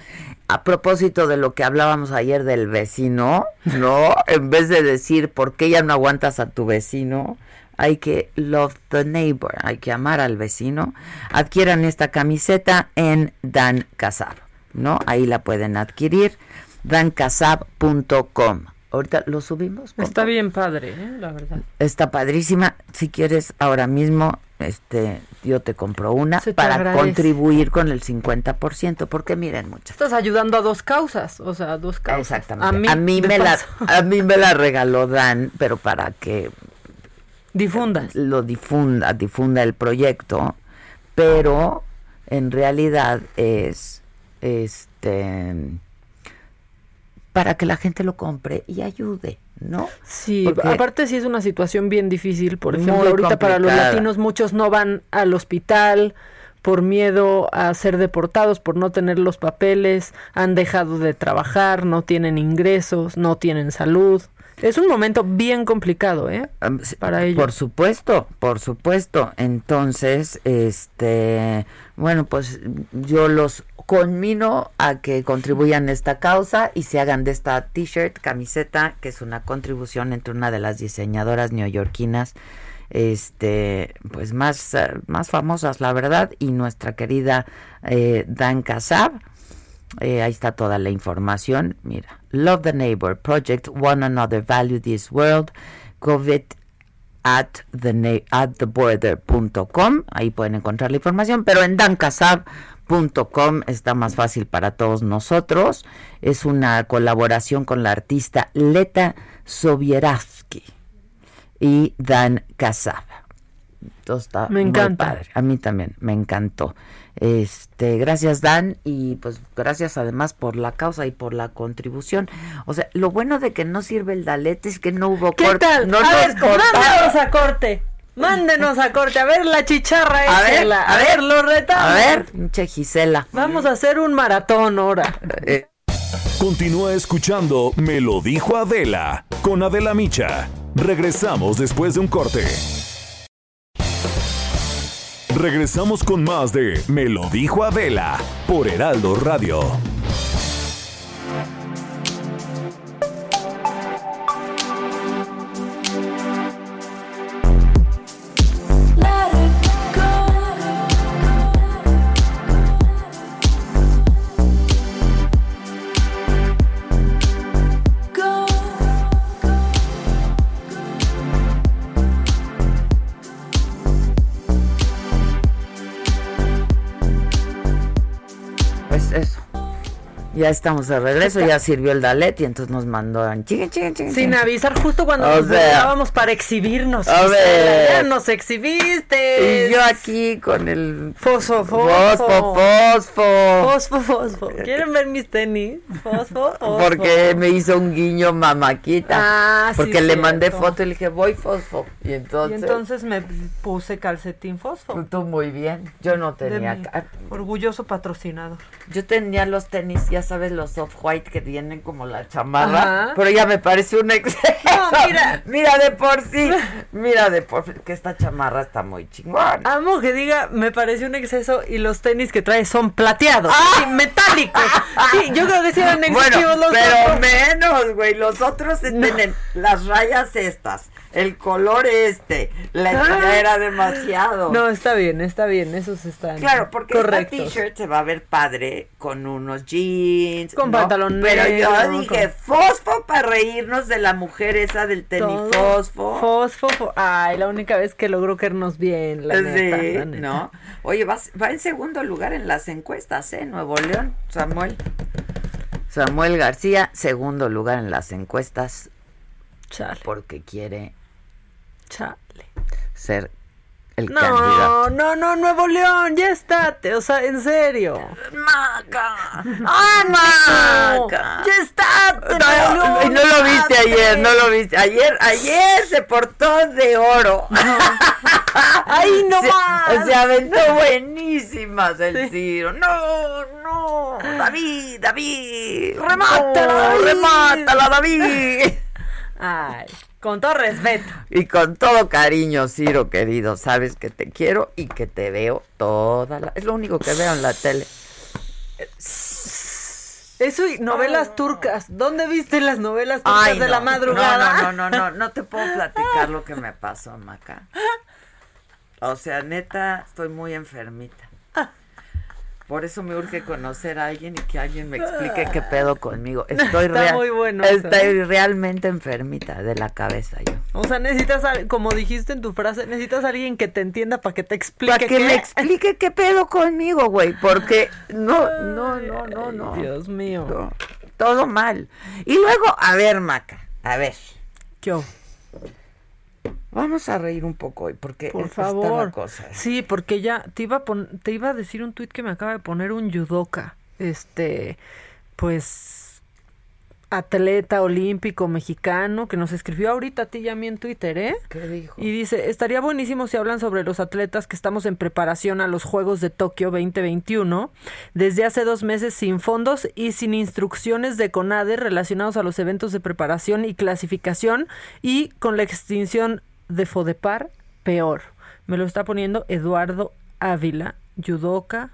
A propósito de lo que hablábamos ayer del vecino, ¿no? en vez de decir por qué ya no aguantas a tu vecino, hay que love the neighbor, hay que amar al vecino. Adquieran esta camiseta en Dan Casab, ¿no? Ahí la pueden adquirir, dancasab.com. Ahorita lo subimos. Está bien padre, ¿eh? la verdad. Está padrísima. Si quieres ahora mismo, este, yo te compro una para contribuir con el 50%, porque miren muchas. Estás ayudando a dos causas, o sea, a dos causas. Exactamente. A mí, me la, a mí me la regaló Dan, pero para que difundas. Lo difunda, difunda el proyecto, pero en realidad es este para que la gente lo compre y ayude, ¿no? Sí, aparte sí es una situación bien difícil, por ejemplo, ahorita para los latinos muchos no van al hospital por miedo a ser deportados, por no tener los papeles, han dejado de trabajar, no tienen ingresos, no tienen salud. Es un momento bien complicado, ¿eh? Para ellos. Por supuesto, por supuesto. Entonces, este, bueno, pues yo los conmino a que contribuyan a esta causa y se hagan de esta t-shirt, camiseta, que es una contribución entre una de las diseñadoras neoyorquinas este pues más, más famosas la verdad y nuestra querida eh, Dan Casab eh, ahí está toda la información. Mira, Love the Neighbor Project, One Another, Value This World, COVID at the at border.com. Ahí pueden encontrar la información, pero en está más fácil para todos nosotros. Es una colaboración con la artista Leta Sobieravsky y Dan Kasab. me encanta. A mí también me encantó. Este, gracias Dan y pues gracias además por la causa y por la contribución. O sea, lo bueno de que no sirve el Dalet es que no hubo corte. No a ver, mándenos a corte. Mándenos a corte, a ver la chicharra a ver, a, ver, lo retamos. A ver, pinche Gisela. Vamos a hacer un maratón ahora. Eh. Continúa escuchando Me lo dijo Adela con Adela Micha. Regresamos después de un corte. Regresamos con más de Me lo dijo Adela por Heraldo Radio. Ya estamos de regreso, ya sirvió el Dalet y entonces nos mandó a Sin avisar justo cuando nos sea, para exhibirnos. A ver. Ya nos exhibiste. Y yo aquí con el fosfo, fosfo. Fosfo, fosfo. Fosfo, ¿Quieren ver mis tenis? Fosfo, fosfo. Porque me hizo un guiño mamaquita. Ah, Porque le mandé foto y le dije, voy fosfo. Y entonces. Y entonces me puse calcetín fosfo. Tú muy bien. Yo no tenía. Orgulloso patrocinador. Yo tenía los tenis, ya sabes, los off-white que vienen como la chamarra, pero ya me parece un exceso. mira. mira de por sí, mira de por sí, que esta chamarra está muy chingona. Amo que diga, me parece un exceso y los tenis que trae son plateados, ¡Ah! metálicos. Sí, yo creo que sí eran excesivos los pero menos, güey, los otros tienen las rayas estas el color este, la ah. era demasiado. No, está bien, está bien, esos están Claro, porque esta t-shirt se va a ver padre con unos jeans, con pantalón Pero yo dije, fosfo para reírnos de la mujer esa del tenis fosfo. Fosfo, ay, la única vez que logró querernos bien, la, neta, ¿no? Oye, va, va en segundo lugar en las encuestas, ¿eh? Nuevo León, Samuel. Samuel García, segundo lugar en las encuestas Chale. Porque quiere Chale. ser el no, candidato. No, no, Nuevo León, ya estate, o sea, en serio. Maca. ¡Ah, Maca! Ya estate, No, Nuevo León, no lo viste ayer, no lo viste. Ayer, ayer se portó de oro. ¡Ay, no se, más! Se aventó buenísimas el Ciro. No, no. David, David. ¡Remátala, No, David! ¡Remátala, David! Ay, con todo respeto. Y con todo cariño, Ciro, querido, sabes que te quiero y que te veo toda la... Es lo único que veo en la tele. Eso y novelas turcas. ¿Dónde viste las novelas turcas Ay, de la madrugada? No, no, no, no, no, no te puedo platicar lo que me pasó, Maca. O sea, neta, estoy muy enfermita. Por eso me urge conocer a alguien y que alguien me explique qué pedo conmigo. Estoy Está real- muy bueno eso. Estoy realmente enfermita de la cabeza yo. O sea, necesitas, como dijiste en tu frase, necesitas a alguien que te entienda para que te explique. Para que qué- me explique qué pedo conmigo, güey, porque no, no, no, no, no. Dios mío. No, todo mal. Y luego, a ver, Maca, a ver. ¿Qué? Vamos a reír un poco hoy, porque Por la favor. cosa. Sí, porque ya te iba a pon- te iba a decir un tuit que me acaba de poner un yudoka. Este, pues atleta olímpico mexicano que nos escribió ahorita a ti y a mí en Twitter, ¿eh? ¿Qué dijo? Y dice, estaría buenísimo si hablan sobre los atletas que estamos en preparación a los Juegos de Tokio 2021, desde hace dos meses sin fondos y sin instrucciones de CONADE relacionados a los eventos de preparación y clasificación y con la extinción de FODEPAR, peor. Me lo está poniendo Eduardo Ávila, judoka,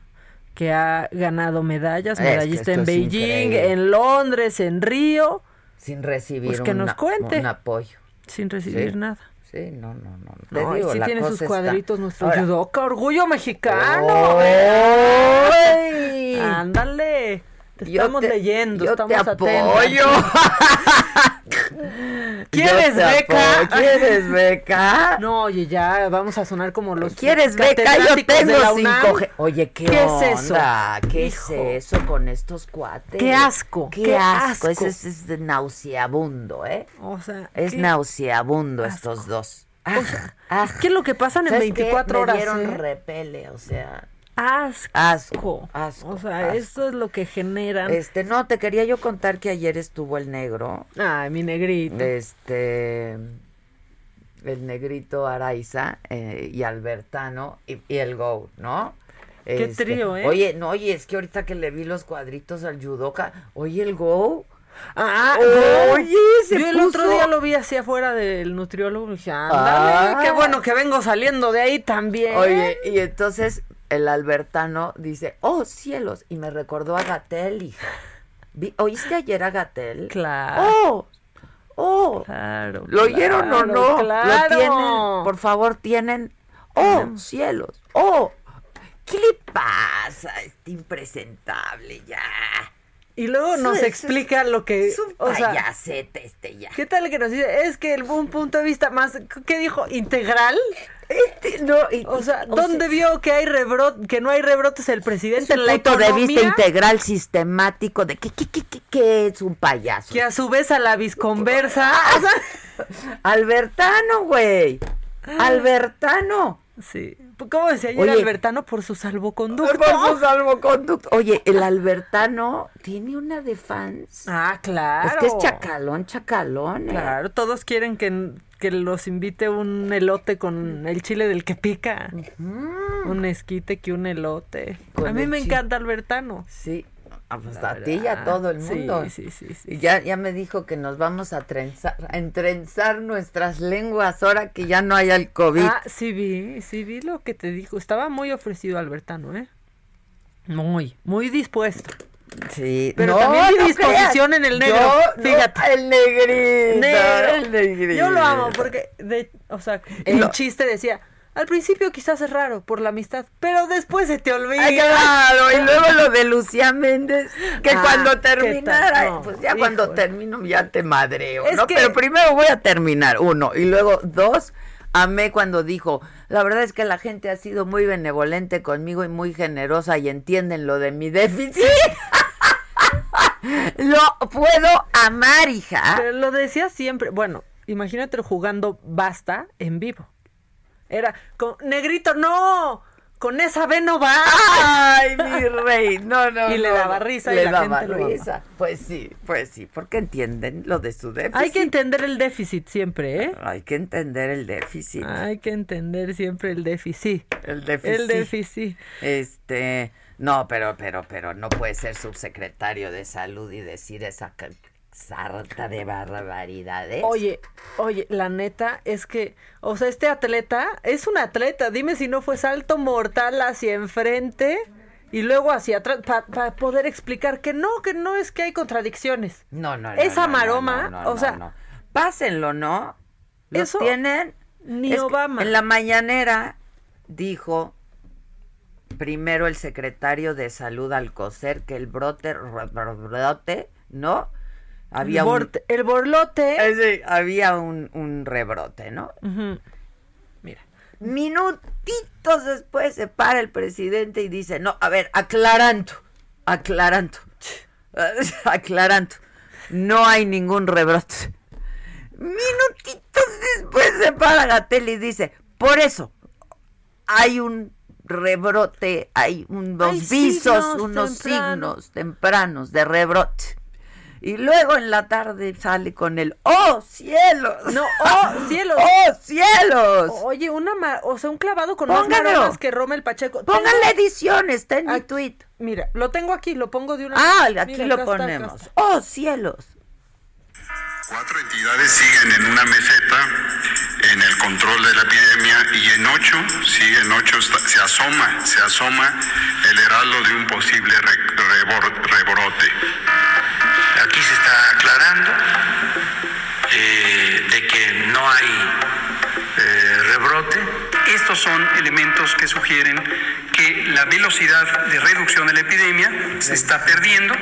que ha ganado medallas, Es medallista en Beijing, increíble. en Londres, en Río, Sin recibir Pues que nos cuente. un apoyo. sin recibir Sí. nada. Sí, no, no, no. Te No, y digo, sí la tiene sus cosa está- cuadritos nuestro Ahora, judoka, orgullo mexicano. ¡Ay! Ándale. Te estamos te- leyendo, yo estamos te atentos. apoyo. ¿Quieres beca? ¿Quieres beca? No, oye, ya vamos a sonar como los ¿Quieres beca? Yo tengo la UNAM. 5G. Oye, ¿qué, ¿Qué es eso? ¿Qué Hijo. es eso con estos cuates? Qué asco, Qué, qué asco. asco. Ese es, es nauseabundo, ¿eh? O sea, Es ¿qué, nauseabundo estos dos. Ah, ah. ¿qué es lo que pasan en ¿Sabes qué? 24 Me horas? dieron eh? repele, o sea, Asco. asco, asco. O sea, asco. esto es lo que generan. Este, no, te quería yo contar que ayer estuvo el negro, Ay, mi negrito. este, el negrito Araiza eh, y Albertano y, y el Go, ¿no? Qué Este, trío, ¿eh? Oye, no, oye, es que ahorita que le vi los cuadritos al judoka, oye, el Go, Ah, Oye, se Yo el puso- otro día lo vi así afuera del nutriólogo y dije, ándale, Ah. qué bueno que vengo saliendo de ahí también. Oye, y entonces el Albertano dice, oh cielos, y me recordó a Gatel, hija. ¿Oíste ayer a Gatel? Claro. Oh, oh. Claro. ¿Lo oyeron o no? Claro. ¿Lo tienen? Por favor, tienen. Oh, cielos. Oh. ¿Qué le pasa? Este impresentable ya. Y luego nos es- explica lo que. Es un o sea, payasete este ya. ¿Qué tal que nos dice? Es que el, un punto de vista más, ¿qué dijo? ¿Integral? Este, no, y- O sea, o ¿dónde sea- vio que hay rebrot, que no hay rebrotes el Es presidente la punto de vista integral, sistemático, de que, que, que, que- que es un payaso. Que a su vez a la visconversa. Albertano, güey. Albertano. sí. ¿Cómo decía ayer Oye. Albertano por su salvoconducto? Por su salvoconducto. Oye, el Albertano tiene una de fans. Ah, claro. Es que es chacalón, chacalón. ¿eh? Claro, todos quieren que, que los invite un elote con el chile del que pica. Un esquite que un elote. Con a mí me encanta Albertano. Sí. Ah, pues a ti y a todo el mundo. sí, sí, sí. Y ya, ya me dijo que nos vamos a trenzar, a entrenzar nuestras lenguas ahora que ya no hay el COVID. Ah, sí vi, sí vi lo que te dijo. Estaba muy ofrecido Albertano, ¿eh? Muy, muy dispuesto. Sí, pero no, también mi no disposición creas. en el negro, Yo, no, fíjate. el negrito. Negro. el negrito. Yo lo amo porque, de, o sea, el lo- chiste decía, al principio quizás es raro por la amistad, pero después se te olvida. Ay, claro, y luego lo de Lucía Méndez, que Ah, cuando ¿qué terminara? No, pues ya cuando termino ya te madreo, Es ¿no? que- Pero primero voy a terminar, uno, y luego dos, amé cuando dijo, la verdad es que la gente ha sido muy benevolente conmigo y muy generosa y entienden lo de mi déficit. lo puedo amar, hija. Pero lo decía siempre, bueno, imagínate jugando basta en vivo. Era con negrito, no, con esa B no va. Ay, rey, no, no. Y le daba risa le y la daba gente risa. Pues sí, pues sí, porque entienden lo de su déficit. Hay que entender el déficit siempre, ¿eh? Hay que entender el déficit. Hay que entender siempre el déficit. El déficit. El déficit. Este, no, pero, pero, pero no puede ser subsecretario de salud y decir esa sarta de barbaridades. Oye, oye, la neta es que, o sea, este atleta es un atleta. Dime si no fue salto mortal hacia enfrente y luego hacia atrás para poder explicar que no, que no es que hay contradicciones. No, no, no. Esa no, maroma, no, no, o sea, no, no. pásenlo, ¿no? Lo Eso tienen. ni Obama. En la mañanera dijo primero el secretario de salud Alcocer que el brote, ¿no? Había el, un, el borlote. Eh, había un, un rebrote, ¿no? Ujú. Minutitos después se para el presidente y dice, no, a ver, aclarando, aclarando, aclarando, no hay ningún rebrote. Minutitos después se para Gatel y dice, por eso, hay un rebrote, hay unos Hay visos, signos unos signos tempranos de rebrote. Y luego en la tarde sale con el ¡Oh, cielos! No, oh, cielos. ¡Oh, cielos! Oye, una ma- o sea, un clavado con Póngalo. más maromas que Rommel Pacheco. Póngale Tengo- edición, está en mi tweet. Mira, lo tengo aquí, lo pongo de una Ah, aquí lo ponemos. está. ¡Oh, cielos! Cuatro entidades siguen en una meseta en el control de la epidemia y en ocho, sí, en ocho se asoma, se asoma el heraldo de un posible re- rebor- rebrote. Aquí se está aclarando eh, de que no hay. Estos son elementos que sugieren que la velocidad de reducción de la epidemia se está perdiendo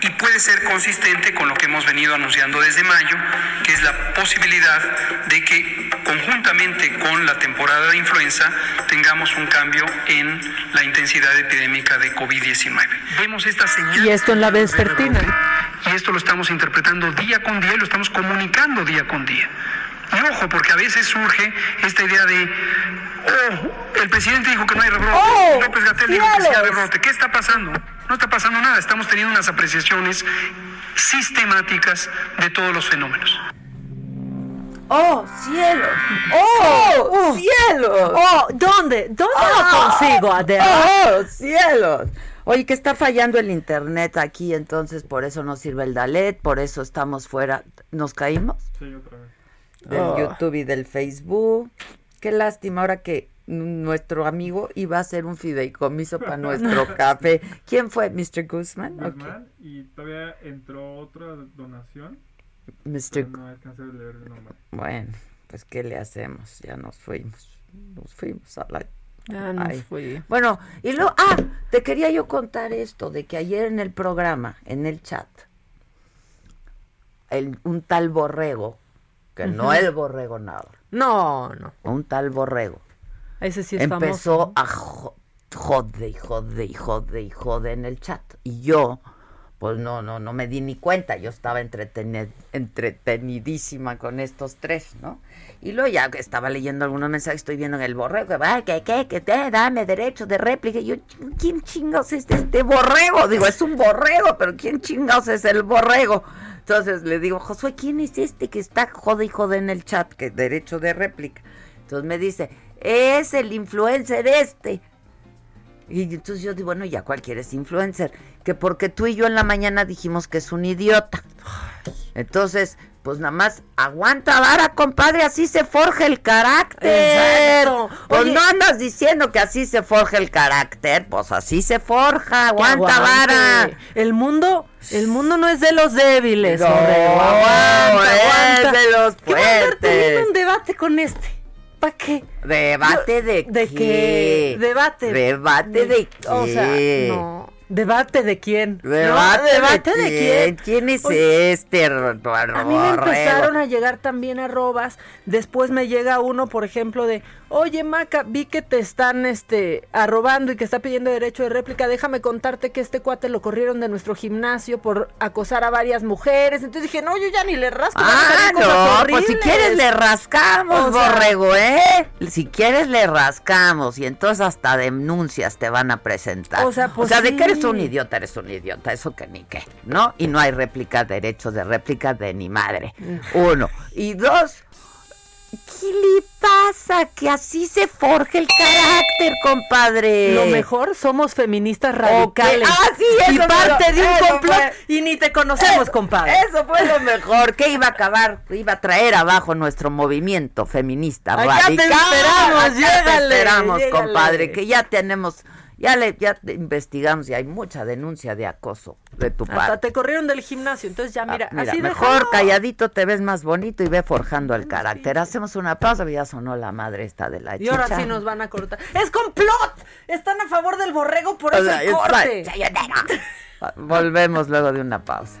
y puede ser consistente con lo que hemos venido anunciando desde mayo, que es la posibilidad de que conjuntamente con la temporada de influenza tengamos un cambio en la intensidad epidémica de COVID-19. Vemos esta señal. Y esto en la vespertina. Y esto lo estamos interpretando día con día y lo estamos comunicando día con día. Y ojo, porque a veces surge esta idea de, oh, el presidente dijo que no hay rebrote, ¡Oh, López Gatel dijo que sí hay rebrote. ¿Qué está pasando? No está pasando nada, estamos teniendo unas apreciaciones sistemáticas de todos los fenómenos. ¡Oh, cielos! ¡Oh, cielos! Oh, ¿dónde? ¿Dónde Ah, lo consigo, Adela? ¡Oh, cielos! Oye, que está fallando el internet aquí, entonces por eso no sirve el Dalet, por eso estamos fuera. ¿Nos caímos? Sí, otra vez. Del Oh. YouTube y del Facebook. Qué lástima ahora que nuestro amigo iba a hacer un fideicomiso para nuestro café. ¿Quién fue? ¿Mr. Guzman? Ok. Guzmán, y todavía entró otra donación. Mr. No alcancé a leer el nombre. Bueno, pues ¿qué le hacemos? Ya nos fuimos. Nos fuimos a la... Ya nos Ay. fui. Bueno, y luego, ah, te quería yo contar esto, de que ayer en el programa, en el chat, el, un tal borrego, que no el borrego nada, No, no. un tal borrego, Ese sí es empezó famoso. a jo- jode y jode y jode y jode en el chat. Y yo, pues no, no, no me di ni cuenta. Yo estaba entretene- entretenidísima con estos tres, ¿no? Y luego ya que estaba leyendo algunos mensajes, estoy viendo en el borrego, que va, que, que, que te dame derecho de réplica. Y yo, ¿quién chingados es este borrego? Digo, es un borrego, pero ¿quién chingados es el borrego? Entonces le digo, Josué, ¿quién es este que está jode y jode en el chat? Que derecho de réplica. Entonces me dice, es el influencer este. Y entonces yo digo, bueno, ya cualquiera es influencer. Que porque tú y yo en la mañana dijimos que es un idiota. Entonces, pues nada más aguanta vara, compadre, así se forja el carácter. Exacto. Pues Oye. no andas diciendo que así se forja el carácter, pues así se forja, aguanta vara. El mundo, el mundo no es de los débiles, No, Borrego. Aguanta, es aguanta. de los ¿Qué va a andar teniendo fuertes. un debate con este? ¿Para qué? ¿Debate de, ¿De qué? qué? Debate. ¿Debate de qué? O sea, no. ¿Debate de quién? ¿Debate, de, quién? ¿Quién es este? A mí me empezaron a llegar también arrobas. Después me llega uno, por ejemplo, de, oye Maca, vi que te están este arrobando y que está pidiendo derecho de réplica. Déjame contarte que este cuate lo corrieron de nuestro gimnasio por acosar a varias mujeres. Entonces dije, no, yo ya ni le rasco. Ah, no, pues si quieres le rascamos, borrego, ¿eh? Si quieres le rascamos y entonces hasta denuncias te van a presentar. O sea, pues de que eres un idiota, eres un idiota, eso que ni qué, ¿no? Y no hay réplica, derechos de réplica de ni madre. Uno. Y dos, ¿Qué le pasa? Que así se forja el carácter, compadre. Lo mejor somos feministas radicales. Ah, sí, y parte de un complot y ni te conocemos, compadre. Eso fue lo mejor. Que iba a acabar, iba a traer abajo nuestro movimiento feminista radical. te esperamos, llégale, te esperamos, compadre, que ya tenemos ya le ya investigamos y hay mucha denuncia de acoso de tu parte. Hasta te corrieron del gimnasio, entonces ya mira, ah, así mejor calladito te ves más bonito y ve forjando el carácter. Hacemos una pausa, ya sonó la madre esta de la Y ahora sí nos van a cortar. ¡Es complot! Están a favor del borrego por eso el corte. Volvemos luego de una pausa.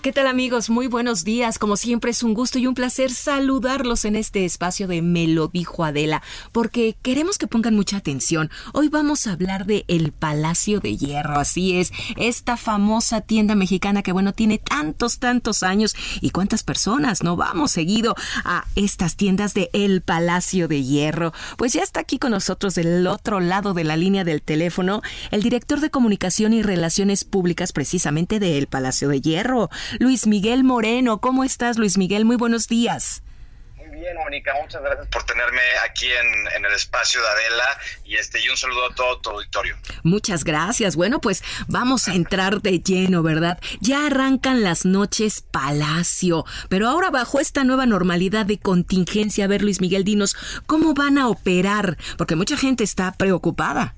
¿Qué tal amigos? Muy buenos días. Como siempre es un gusto y un placer saludarlos en este espacio de Me lo dijo Adela, porque queremos que pongan mucha atención. Hoy vamos a hablar de El Palacio de Hierro, así es, esta famosa tienda mexicana que bueno, tiene tantos, tantos años y cuántas personas no vamos seguido a estas tiendas de El Palacio de Hierro. Pues ya está aquí con nosotros del otro lado de la línea del teléfono el director de comunicación y relaciones públicas precisamente de El Palacio de Hierro. Luis Miguel Moreno. ¿Cómo estás, Luis Miguel? Muy buenos días. Muy bien, Mónica, muchas gracias por tenerme aquí en, el espacio de Adela y este y un saludo a todo tu auditorio. Muchas gracias. Bueno, pues vamos a entrar de lleno, ¿verdad? Ya arrancan las noches Palacio, pero ahora bajo esta nueva normalidad de contingencia, a ver, Luis Miguel, dinos, ¿cómo van a operar? Porque mucha gente está preocupada.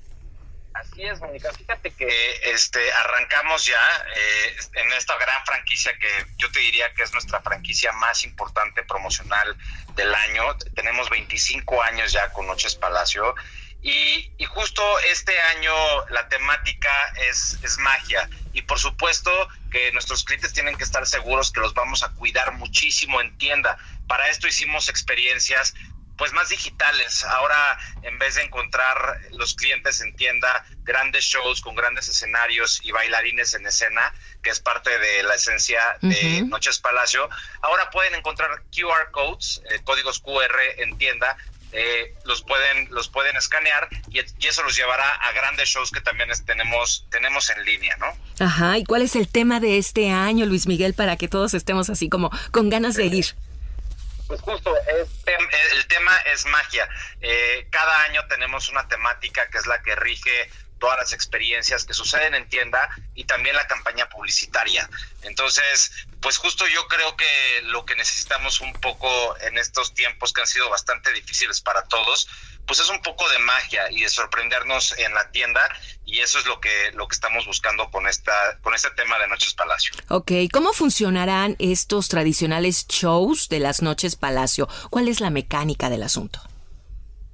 Así es, Mónica. Fíjate que este arrancamos ya eh, en esta gran franquicia que yo te diría que es nuestra franquicia más importante promocional del año. Tenemos 25 años ya con Noches Palacio y, justo este año la temática es, es magia y por supuesto que nuestros clientes tienen que estar seguros que los vamos a cuidar muchísimo en tienda. Para esto hicimos experiencias pues más digitales. Ahora, en vez de encontrar los clientes en tienda grandes shows con grandes escenarios y bailarines en escena, que es parte de la esencia de Noches Palacio, ahora pueden encontrar QR codes, eh, códigos QR en tienda. Eh, los pueden los pueden escanear y, eso los llevará a grandes shows que también tenemos tenemos en línea, ¿no? Ajá. ¿Y cuál es el tema de este año, Luis Miguel, para que todos estemos así como con ganas de ir? Pues justo, el tema es magia. Eh, cada año tenemos una temática que es la que rige todas las experiencias que suceden en tienda y también la campaña publicitaria. Entonces, pues justo yo creo que lo que necesitamos un poco en estos tiempos que han sido bastante difíciles para todos, pues es un poco de magia y de sorprendernos en la tienda y eso es lo que lo que estamos buscando con esta con este tema de Noches Palacio. Ok, ¿cómo funcionarán estos tradicionales shows de las Noches Palacio? ¿Cuál es la mecánica del asunto?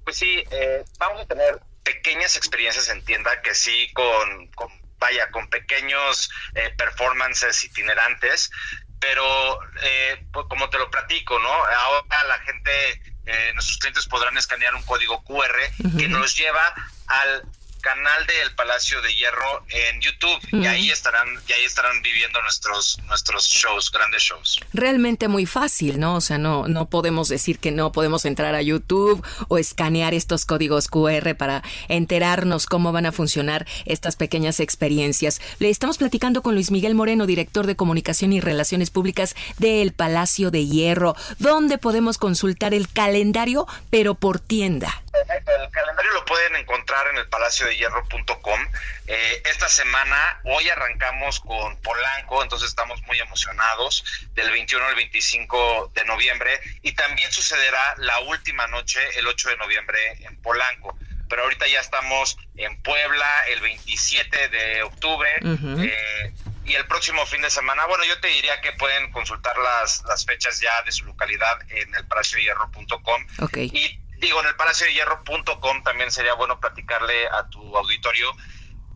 Pues sí, eh, vamos a tener pequeñas experiencias en tienda que sí con, vaya con pequeños eh, performances itinerantes pero eh, pues como te lo platico, ¿no? Ahora la gente, eh, nuestros clientes podrán escanear un código QR que nos lleva al canal del Palacio de Hierro en YouTube y ahí estarán y ahí estarán viviendo nuestros nuestros shows, grandes shows. Realmente muy fácil, ¿no? O sea, no no podemos decir que no podemos entrar a YouTube o escanear estos códigos QR para enterarnos cómo van a funcionar estas pequeñas experiencias. Le estamos platicando con Luis Miguel Moreno, director de Comunicación y Relaciones Públicas del Palacio de Hierro, donde podemos consultar el calendario, pero por tienda. El calendario lo pueden encontrar en el palacio de hierro.com. Eh, esta semana, hoy arrancamos con Polanco, entonces estamos muy emocionados, del 21 al 25 de noviembre, y también sucederá la última noche, el 8 de noviembre, en Polanco. Pero ahorita ya estamos en Puebla el 27 de octubre. eh, y el próximo fin de semana, bueno, yo te diría que pueden consultar las, las fechas ya de su localidad en el palaciohierro.com. Ok. Y digo, en el palaciohierro.com también sería bueno platicarle a tu auditorio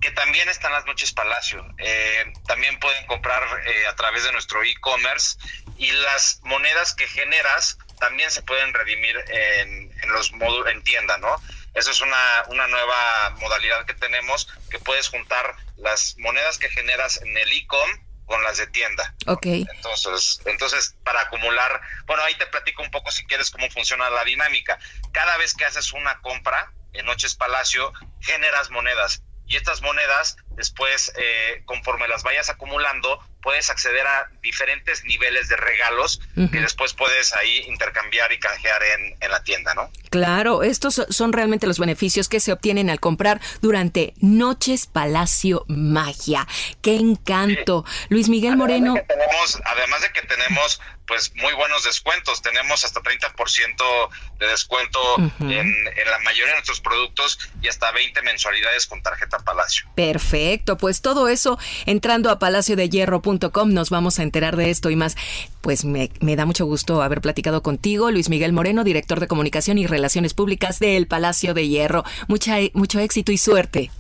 que también están las noches Palacio. Eh, también pueden comprar eh, a través de nuestro e-commerce y las monedas que generas también se pueden redimir en, en los módulos en tienda, ¿no? Eso es una, una nueva modalidad que tenemos, que puedes juntar las monedas que generas en el e-com con las de tienda. Ok. Entonces, entonces, para acumular, bueno, ahí te platico un poco si quieres cómo funciona la dinámica. Cada vez que haces una compra en Noches Palacio, generas monedas. Y estas monedas, después, eh, conforme las vayas acumulando, puedes acceder a diferentes niveles de regalos Ujú. que después puedes ahí intercambiar y canjear en, en la tienda, ¿no? Claro, estos so- son realmente los beneficios que se obtienen al comprar durante Noches Palacio Magia. ¡Qué encanto! Luis Miguel Moreno. Tenemos, además de que tenemos pues muy buenos descuentos, tenemos hasta 30% de descuento Ujú. en, en la mayoría de nuestros productos y hasta 20 mensualidades con tarjeta Palacio. Perfecto, pues todo eso entrando a palaciodehierro.com nos vamos a enterar de esto y más. Pues me, me da mucho gusto haber platicado contigo, Luis Miguel Moreno, director de comunicación y relaciones públicas del Palacio de Hierro. Mucha, mucho éxito y suerte.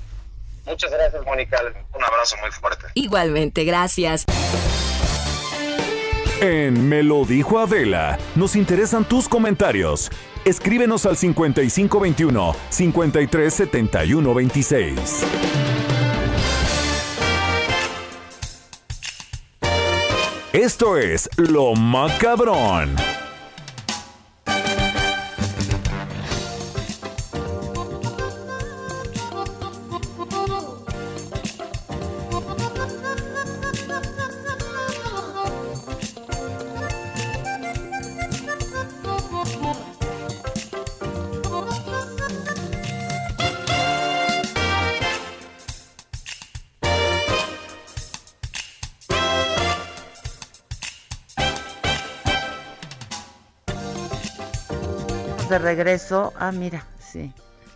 Muchas gracias, Mónica. Un abrazo muy fuerte. Igualmente, gracias. En Me lo dijo Adela, nos interesan tus comentarios. Escríbenos al 5521 537126. Esto es Lo Macabrón. Regreso, ah, mira, sí.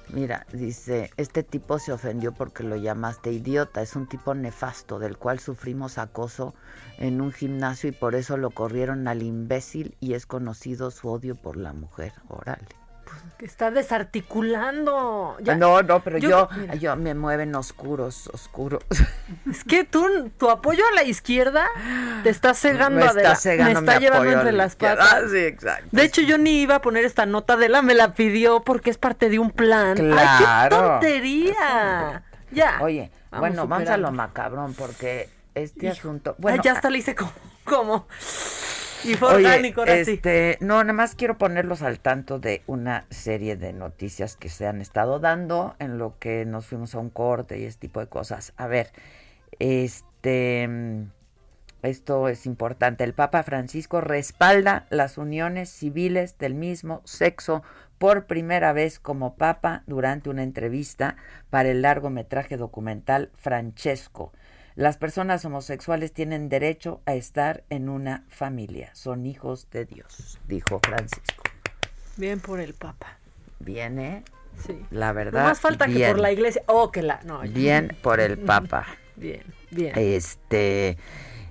Mira, dice, este tipo se ofendió porque lo llamaste idiota. Es un tipo nefasto del cual sufrimos acoso en un gimnasio y por eso lo corrieron al imbécil y es conocido su odio por la mujer. Órale. Que está desarticulando. Ya- no, no, pero yo, yo, me mueven oscuros, oscuros. Es que tú, tu apoyo a la izquierda te está cegando Me está cegando me está mi llevando entre la las patas. Ah, sí, exacto. De hecho, yo ni iba a poner esta nota, Adela me la pidió porque es parte de un plan. ¡Ay, Claro. qué tontería! Ya. Oye, Vamos bueno, vamos a lo macabrón porque este Hijo. asunto... Ay, Bueno, ya hasta le hice como, como. Y fue Oye, orgánico, ahora sí. este, no, nada más quiero ponerlos al tanto de una serie de noticias que se han estado dando en lo que nos fuimos a un corte y ese tipo de cosas. A ver, este, mm, esto es importante. El Papa Francisco respalda las uniones civiles del mismo sexo por primera vez como Papa durante una entrevista para el largometraje documental Francesco. Las personas homosexuales tienen derecho a estar en una familia. Son hijos de Dios, dijo Francisco. Bien por el Papa. Bien, ¿eh? Sí. La verdad. No más falta que por la iglesia. Oh, que la. No. Bien por el Papa. Bien, bien. Este,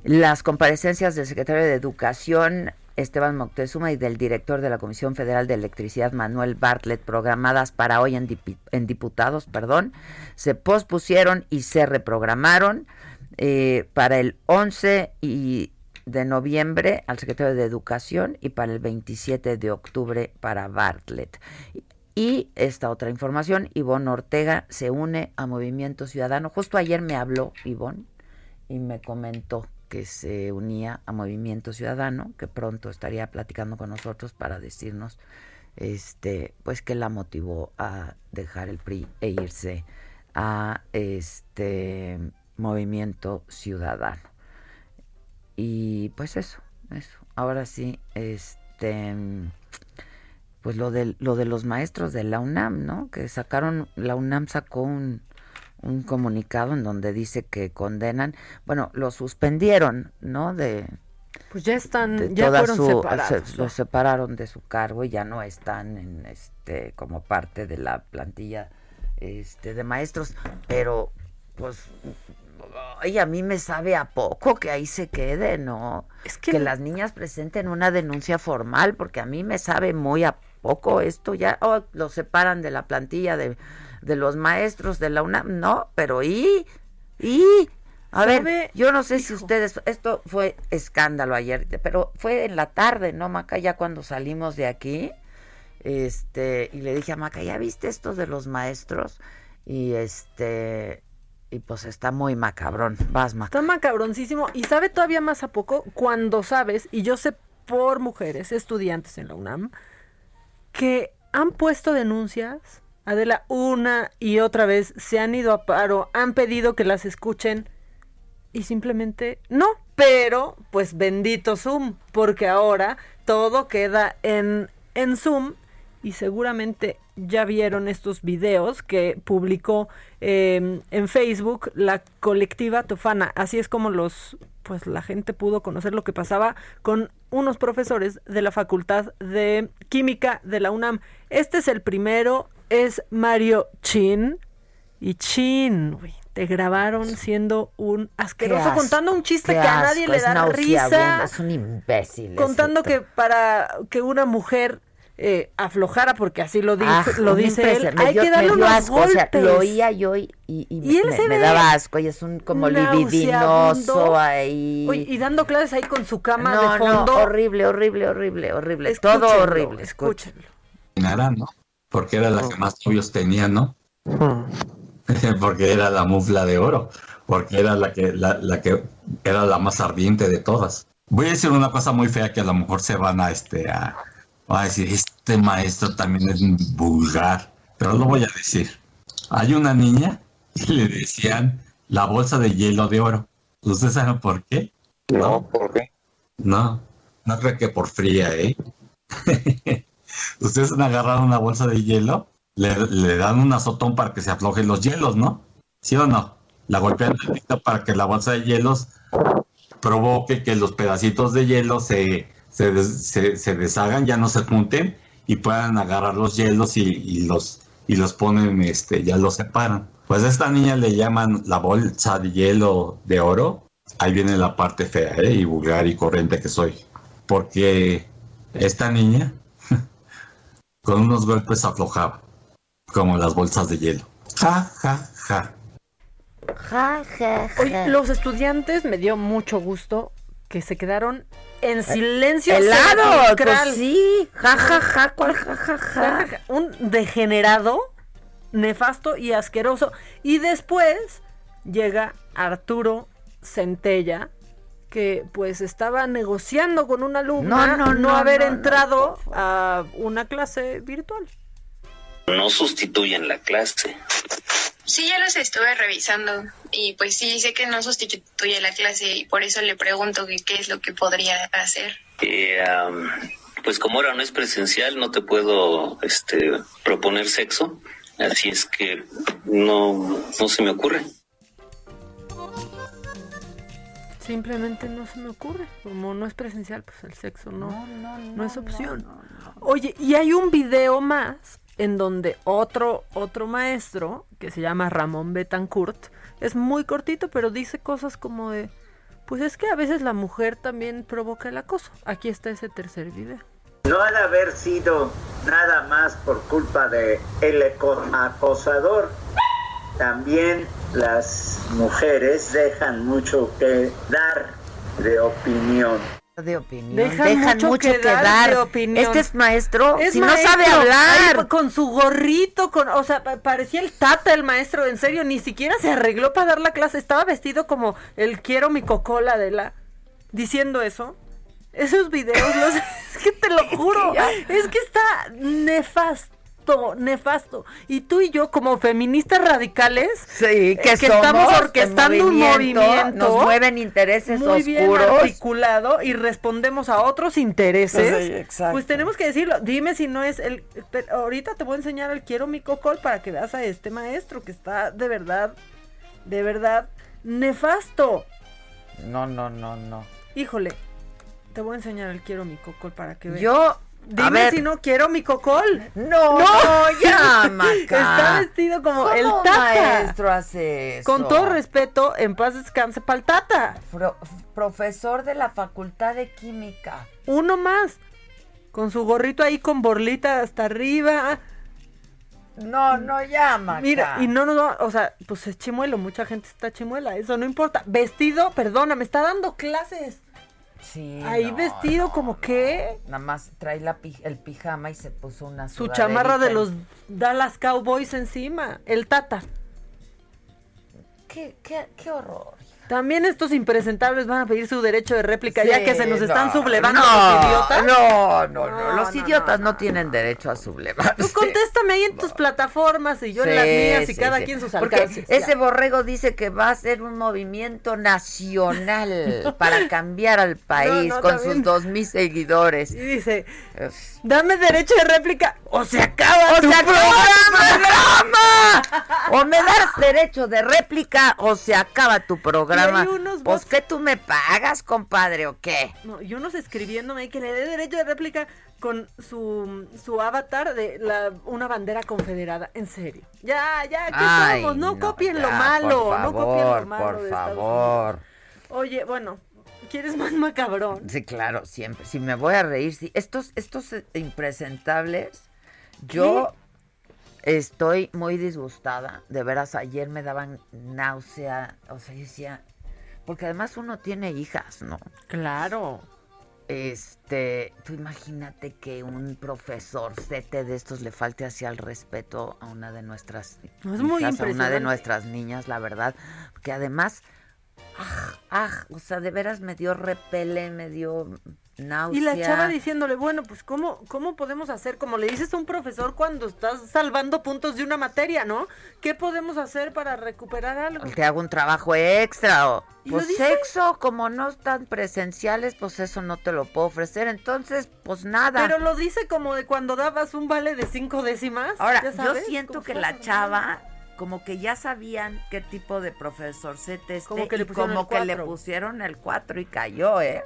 las comparecencias del secretario de Educación Esteban Moctezuma y del director de la Comisión Federal de Electricidad Manuel Bartlett programadas para hoy en, en diputados, perdón, se pospusieron y se reprogramaron eh, para el 11 y de noviembre al secretario de Educación y para el 27 de octubre para Bartlett. Y esta otra información, Ivonne Ortega se une a Movimiento Ciudadano. Justo ayer me habló Ivonne y me comentó que se unía a Movimiento Ciudadano, que pronto estaría platicando con nosotros para decirnos este pues que la motivó a dejar el PRI e irse a este Movimiento Ciudadano. Y pues eso, eso. Ahora sí, este pues lo de, lo de los maestros de la UNAM, ¿no? Que sacaron, la UNAM sacó un, un comunicado en donde dice que condenan, bueno, lo suspendieron, ¿no? De pues ya están, ya fueron separados. los separaron de su cargo y ya no están en este como parte de la plantilla este de maestros, pero pues y a mí me sabe a poco que ahí se quede, ¿no? Es que, que las niñas presenten una denuncia formal, porque a mí me sabe muy a poco esto ya, oh, lo separan de la plantilla de, de los maestros de la UNAM, no, pero y, y, a ver, yo no sé si ustedes, esto fue escándalo ayer, pero fue en la tarde, ¿no, Maca? Ya cuando salimos de aquí, este, y le dije a Maca, ¿ya viste esto de los maestros? Y este, y pues está muy macabrón, vas Maca. Está macabroncísimo, y sabe todavía más a poco cuando sabes, y yo sé por mujeres, estudiantes en la UNAM, que han puesto denuncias, Adela, una y otra vez, se han ido a paro, han pedido que las escuchen y simplemente no. Pero, pues bendito Zoom, porque ahora todo queda en, en Zoom y seguramente ya vieron estos videos que publicó em, en Facebook la colectiva Tofana. Así es como los pues la gente pudo conocer lo que pasaba con unos profesores de la Facultad de Química de la UNAM. Este es el primero, es Mario Chin. Y Chin, te grabaron siendo un asqueroso, contando un chiste que a nadie le da risa. Es un imbécil. Contando que para que una mujer eh, aflojara, porque así lo, ah, lo dice él. Hay que darle unos golpes. lo oía yo y, y, me, daba asco y es un como libidinoso ahí. y dando clases ahí con su cama de fondo. No, horrible, horrible, horrible, horrible. Todo horrible. Escúchenlo. ¿no? Porque era la que más novios tenía, ¿no? porque era la mufla de oro. Porque era la que, la, la que era la más ardiente de todas. Voy a decir una cosa muy fea que a lo mejor se van a este a a decir, este maestro también es vulgar, pero lo voy a decir. Hay una niña que le decían la bolsa de hielo de oro. ¿Ustedes saben por qué? No, ¿por qué? No, no creo que por fría, ¿eh? Ustedes han agarrado una bolsa de hielo, le, dan un azotón para que se aflojen los hielos, ¿no? ¿Sí o no? La golpean para que la bolsa de hielos provoque que los pedacitos de hielo se se, se, deshagan, ya no se junten y puedan agarrar los hielos y, los y los ponen, este, ya los separan. Pues a esta niña le llaman la bolsa de hielo de oro. Ahí viene la parte fea ¿eh? y vulgar y corriente que soy. Porque esta niña con unos golpes aflojaba, como las bolsas de hielo. Ja, ja, ja. Ja, ja, ja. los estudiantes me dio mucho gusto que se quedaron en silencio. Helado, pues sí, ja, ja, ja, cuál ja, ja, ja. Un degenerado, nefasto y asqueroso. Y después llega Arturo Centella, que pues estaba negociando con una alumna no, no, no, haber entrado a una clase virtual. No sustituyen la clase. Sí, ya los estuve revisando y pues sí, sé que no sustituye la clase y por eso le pregunto que qué es lo que podría hacer. Eh, pues como ahora no es presencial, no te puedo este, proponer sexo, así es que no, no se me ocurre. Simplemente no se me ocurre. Como no es presencial, pues el sexo no, no, no es opción. Oye, y hay un video más en donde otro, otro maestro, que se llama Ramón Betancourt, es muy cortito, pero dice cosas como de, pues es que a veces la mujer también provoca el acoso. Aquí está ese tercer video. No ha de haber sido nada más por culpa de el acosador. También las mujeres dejan mucho que dar de opinión. De opinión. Dejan, mucho, que, dar. De opinión. Este es maestro, si no sabe hablar. con su gorrito, con, o sea, parecía el tata el maestro, en serio, ni siquiera se arregló para dar la clase, estaba vestido como el quiero mi cocola de la diciendo eso. Esos videos, los, es que te lo juro, es que está nefasto nefasto. Y tú y yo, como feministas radicales, sí, que, estamos orquestando un movimiento, nos mueven intereses muy bien articulado y respondemos a otros intereses. pues tenemos que decirlo. Dime si no es el. Ahorita te voy a enseñar el quiero mi cocol para que veas a este maestro que está de verdad, de verdad nefasto. No, no, no, no. Híjole, te voy a enseñar el quiero mi cocol para que veas. Yo Dime si no quiero mi cocol. No, no, ya, Maca. Está vestido como el tata. maestro hace eso? Con todo respeto, en paz descanse pa'l tata. profesor de la Facultad de Química. Uno más. Con su gorrito ahí con borlita hasta arriba. No, no llama. Mira, y no no, o sea, pues es chimuelo, mucha gente está chimuela, eso no importa. Vestido, perdona, me está dando clases. Ahí vestido como que... Nada más trae la el pijama y se puso una Su chamarra de los Dallas Cowboys encima. El tata. Qué, qué, qué horror. También estos impresentables van a pedir su derecho de réplica ya que se nos están sublevando los idiotas. No, no, no, los idiotas no, tienen derecho a sublevarse. Tú contéstame ahí en tus plataformas y yo en las mías y cada quien sus Porque ese borrego dice que va a ser un movimiento nacional para cambiar al país con sus dos mil seguidores. Y dice, dame derecho de réplica o se acaba tu programa. o me das derecho de réplica o se acaba tu programa. Pues que tú me pagas, compadre, o qué? No, y unos escribiéndome que le dé derecho de réplica con su, su avatar de la, una bandera confederada. En serio. Ya, ya, ¿qué somos? No, copien lo malo. no copien lo malo. Por favor. Oye, bueno, ¿Quieres más macabrón? Sí, claro, siempre. Si me voy a reír, sí. Estos, estos impresentables, yo Estoy muy disgustada. De veras, ayer me daban náusea. O sea, yo decía. Porque además uno tiene hijas, ¿no? Claro. Este, tú imagínate que un profesor sete de estos le falte así al respeto a una de nuestras es muy a una de nuestras niñas, la verdad, que además ah, ah, o sea, de veras me dio repele, me dio y la chava diciéndole, bueno, pues ¿cómo, ¿cómo podemos hacer? Como le dices a un profesor cuando estás salvando puntos de una materia, ¿no? ¿Qué podemos hacer para recuperar algo? Te hago un trabajo extra o... Pues sexo, como no están presenciales, pues eso no te lo puedo ofrecer. Entonces, pues nada. Pero lo dice como de cuando dabas un vale de cinco décimas. Ahora, yo siento que la chava como que ya sabían qué tipo de profesor se este como que le como que le pusieron el 4 y cayó, ¿eh?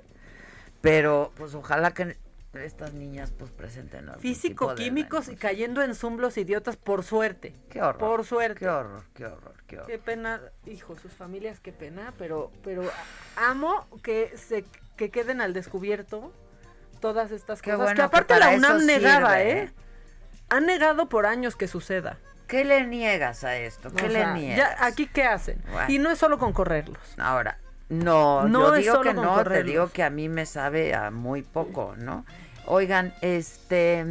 Pero pues ojalá que estas niñas pues presenten algún Físico, químicos y cayendo en zumblos idiotas por suerte. Qué horror. Por suerte. Qué horror, qué horror, qué horror. Qué pena, hijo, sus familias, qué pena, pero pero amo que se que queden al descubierto todas estas cosas que aparte la UNAM negaba, ¿eh? Han negado por años que suceda. ¿Qué le niegas a esto? ¿Qué le niegas? aquí qué hacen. Y no es solo con correrlos. Ahora, no, no yo digo que no, te digo que a mí me sabe a muy poco, ¿no? Oigan, este,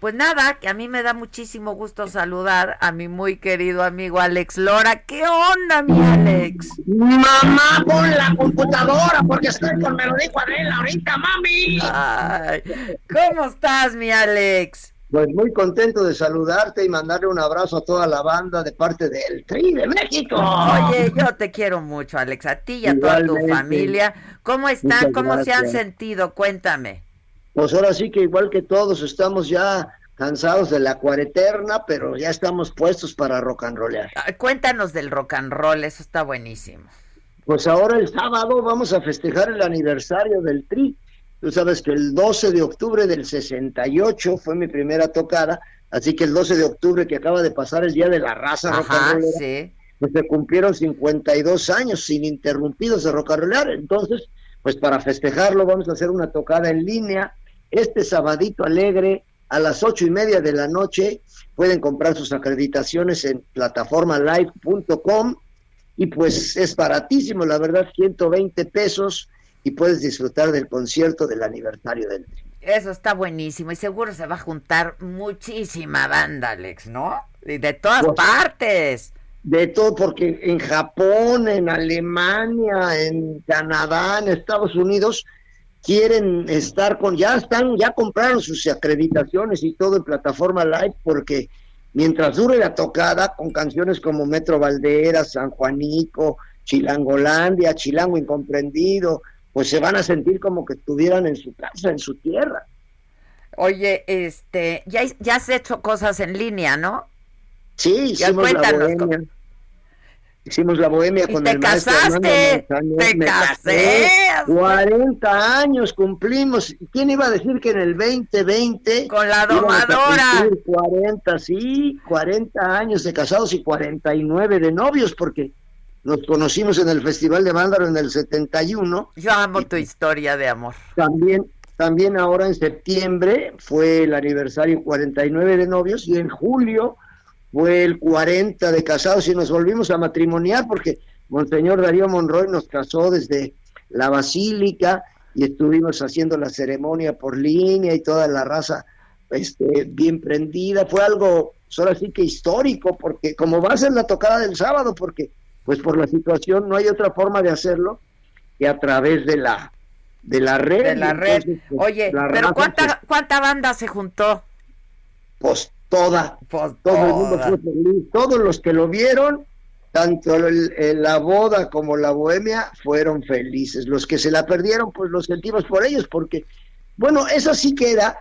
pues nada, que a mí me da muchísimo gusto saludar a mi muy querido amigo Alex Lora. ¿Qué onda, mi Alex? Mamá, pon la computadora porque estoy con Melodía Adela ahorita, mami. Ay, ¿cómo estás, mi Alex? Pues muy contento de saludarte y mandarle un abrazo a toda la banda de parte del Tri de México. Oye, yo te quiero mucho, Alex, a ti y a toda tu familia. ¿Cómo están? ¿Cómo se han sentido? Cuéntame. Pues ahora sí que igual que todos estamos ya cansados de la cuareterna, pero ya estamos puestos para rock and rollar. Cuéntanos del rock and roll, eso está buenísimo. Pues ahora el sábado vamos a festejar el aniversario del Tri Tú sabes que el 12 de octubre del 68 fue mi primera tocada, así que el 12 de octubre que acaba de pasar el Día de la Raza Ajá, sí. pues se cumplieron 52 años sin interrumpidos de rock Entonces, pues para festejarlo vamos a hacer una tocada en línea este sabadito alegre a las ocho y media de la noche. Pueden comprar sus acreditaciones en plataformalive.com y pues es baratísimo, la verdad, 120 pesos y puedes disfrutar del concierto del aniversario del Tri. Eso está buenísimo y seguro se va a juntar muchísima banda, Alex, ¿no? Y de todas pues, partes. De todo, porque en Japón, en Alemania, en Canadá, en Estados Unidos, quieren estar con, ya están, ya compraron sus acreditaciones y todo en plataforma live, porque mientras dure la tocada, con canciones como Metro Valderas, San Juanico, Chilangolandia, Chilango Incomprendido, pues se van a sentir como que estuvieran en su casa, en su tierra. Oye, este, ya, ya has hecho cosas en línea, ¿no? Sí, hicimos la bohemia. Hicimos la bohemia con el maestro casaste, te casé. 40 años cumplimos. ¿Quién iba a decir que en el 2020 con la domadora 40, sí, 40 años de casados y 49 de novios porque nos conocimos en el Festival de Mándaro en el 71. Yo amo tu historia de amor. También, también ahora en septiembre fue el aniversario 49 de novios y en julio fue el 40 de casados y nos volvimos a matrimoniar porque Monseñor Darío Monroy nos casó desde la Basílica y estuvimos haciendo la ceremonia por línea y toda la raza este, bien prendida. Fue algo, solo así que histórico, porque como va a ser la tocada del sábado, porque pues por la situación no hay otra forma de hacerlo que a través de la de la red. De la red. Pues, Oye, pero ¿cuánta, ¿cuánta banda se juntó? Pues toda. Pues todo el mundo fue feliz. Todos los que lo vieron, tanto la boda como la bohemia, fueron felices. Los que se la perdieron, pues los sentimos por ellos, porque, bueno, eso sí queda,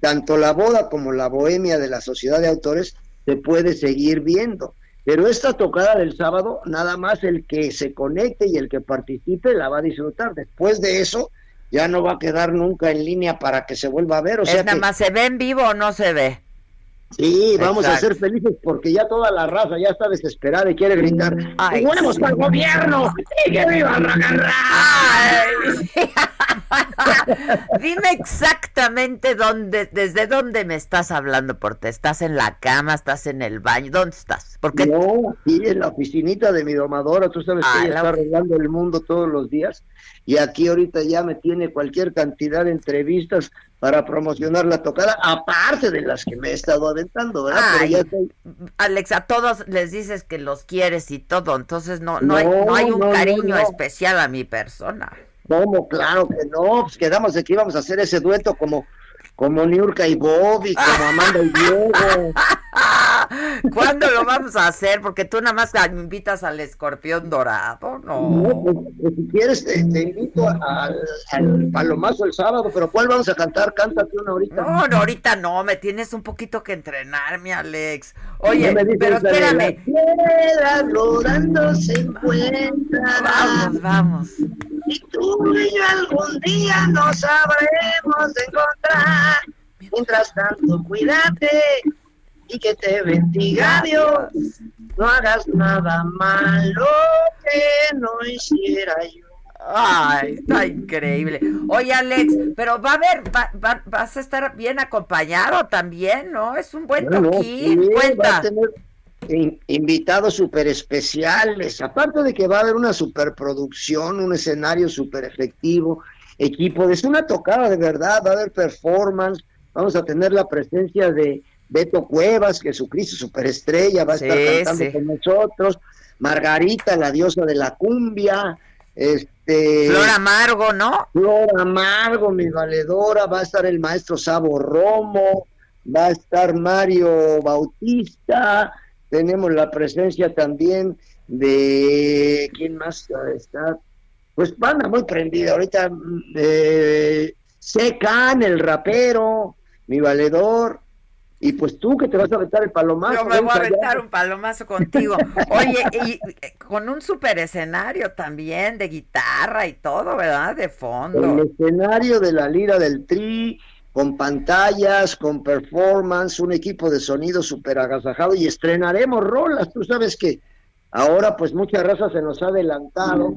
tanto la boda como la bohemia de la sociedad de autores, se puede seguir viendo pero esta tocada del sábado, nada más el que se conecte y el que participe la va a disfrutar. Después de eso, ya no va a quedar nunca en línea para que se vuelva a ver. O sea nada más se ve en vivo o no se ve. Sí, vamos a ser felices porque ya toda la raza ya está desesperada y quiere gritar. ¡Jugamos al gobierno! ¡Y que viva Dime exactamente dónde, desde dónde me estás hablando, porque estás en la cama, estás en el baño, ¿dónde estás? Porque no, aquí en la oficinita de mi domadora, tú sabes que ah, ella está arreglando el mundo todos los días. Y aquí ahorita ya me tiene cualquier cantidad de entrevistas para promocionar la tocada, aparte de las que me he estado aventando, ¿verdad? Alex, a todos les dices que los quieres y todo, entonces no, no, hay, no hay un cariño especial a mi persona. ¿Cómo? Claro que no, pues quedamos de que íbamos a hacer ese dueto como como Niurka y Bobby, como Amanda y Diego. ¿Cuándo lo vamos a hacer? Porque tú nada más me invitas al escorpión dorado, ¿no? Pues, pues, si quieres te, invito al, palomazo el sábado, pero ¿cuál vamos a cantar? Cántate una ahorita. No, no, ahorita no, me tienes un poquito que entrenarme, Alex. Oye, pero espérame. Piedras rodando se encuentran. Vamos, vamos. Y tú y yo algún día nos sabremos de encontrar. Mientras tanto, cuídate y que te bendiga Dios. No hagas nada malo que no hiciera yo. Ay, está increíble. Oye, Alex, pero va a haber, vas a estar bien acompañado también, ¿no? Es un buen toquín, cuenta. invitados súper especiales, aparte de que va a haber una superproducción, un escenario súper efectivo, equipo, es una tocada de verdad, va a haber performance, vamos a tener la presencia de Beto Cuevas, Jesucristo superestrella, va a estar cantando con nosotros, Margarita, la diosa de la cumbia, este Flor Amargo, ¿no? Flor Amargo, mi valedora, va a estar el maestro Sabo Romo, va a estar Mario Bautista, tenemos la presencia también de quién más está pues banda muy prendida ahorita eh, Secan el rapero mi valedor y pues tú que te vas a aventar el palomazo. Yo me voy a aventar un palomazo contigo. Oye, y con un super escenario también, de guitarra y todo, ¿verdad? De fondo. El escenario de la lira del tri, con pantallas, con performance, un equipo de sonido súper agasajado y estrenaremos rolas. Tú sabes que ahora pues mucha raza se nos ha adelantado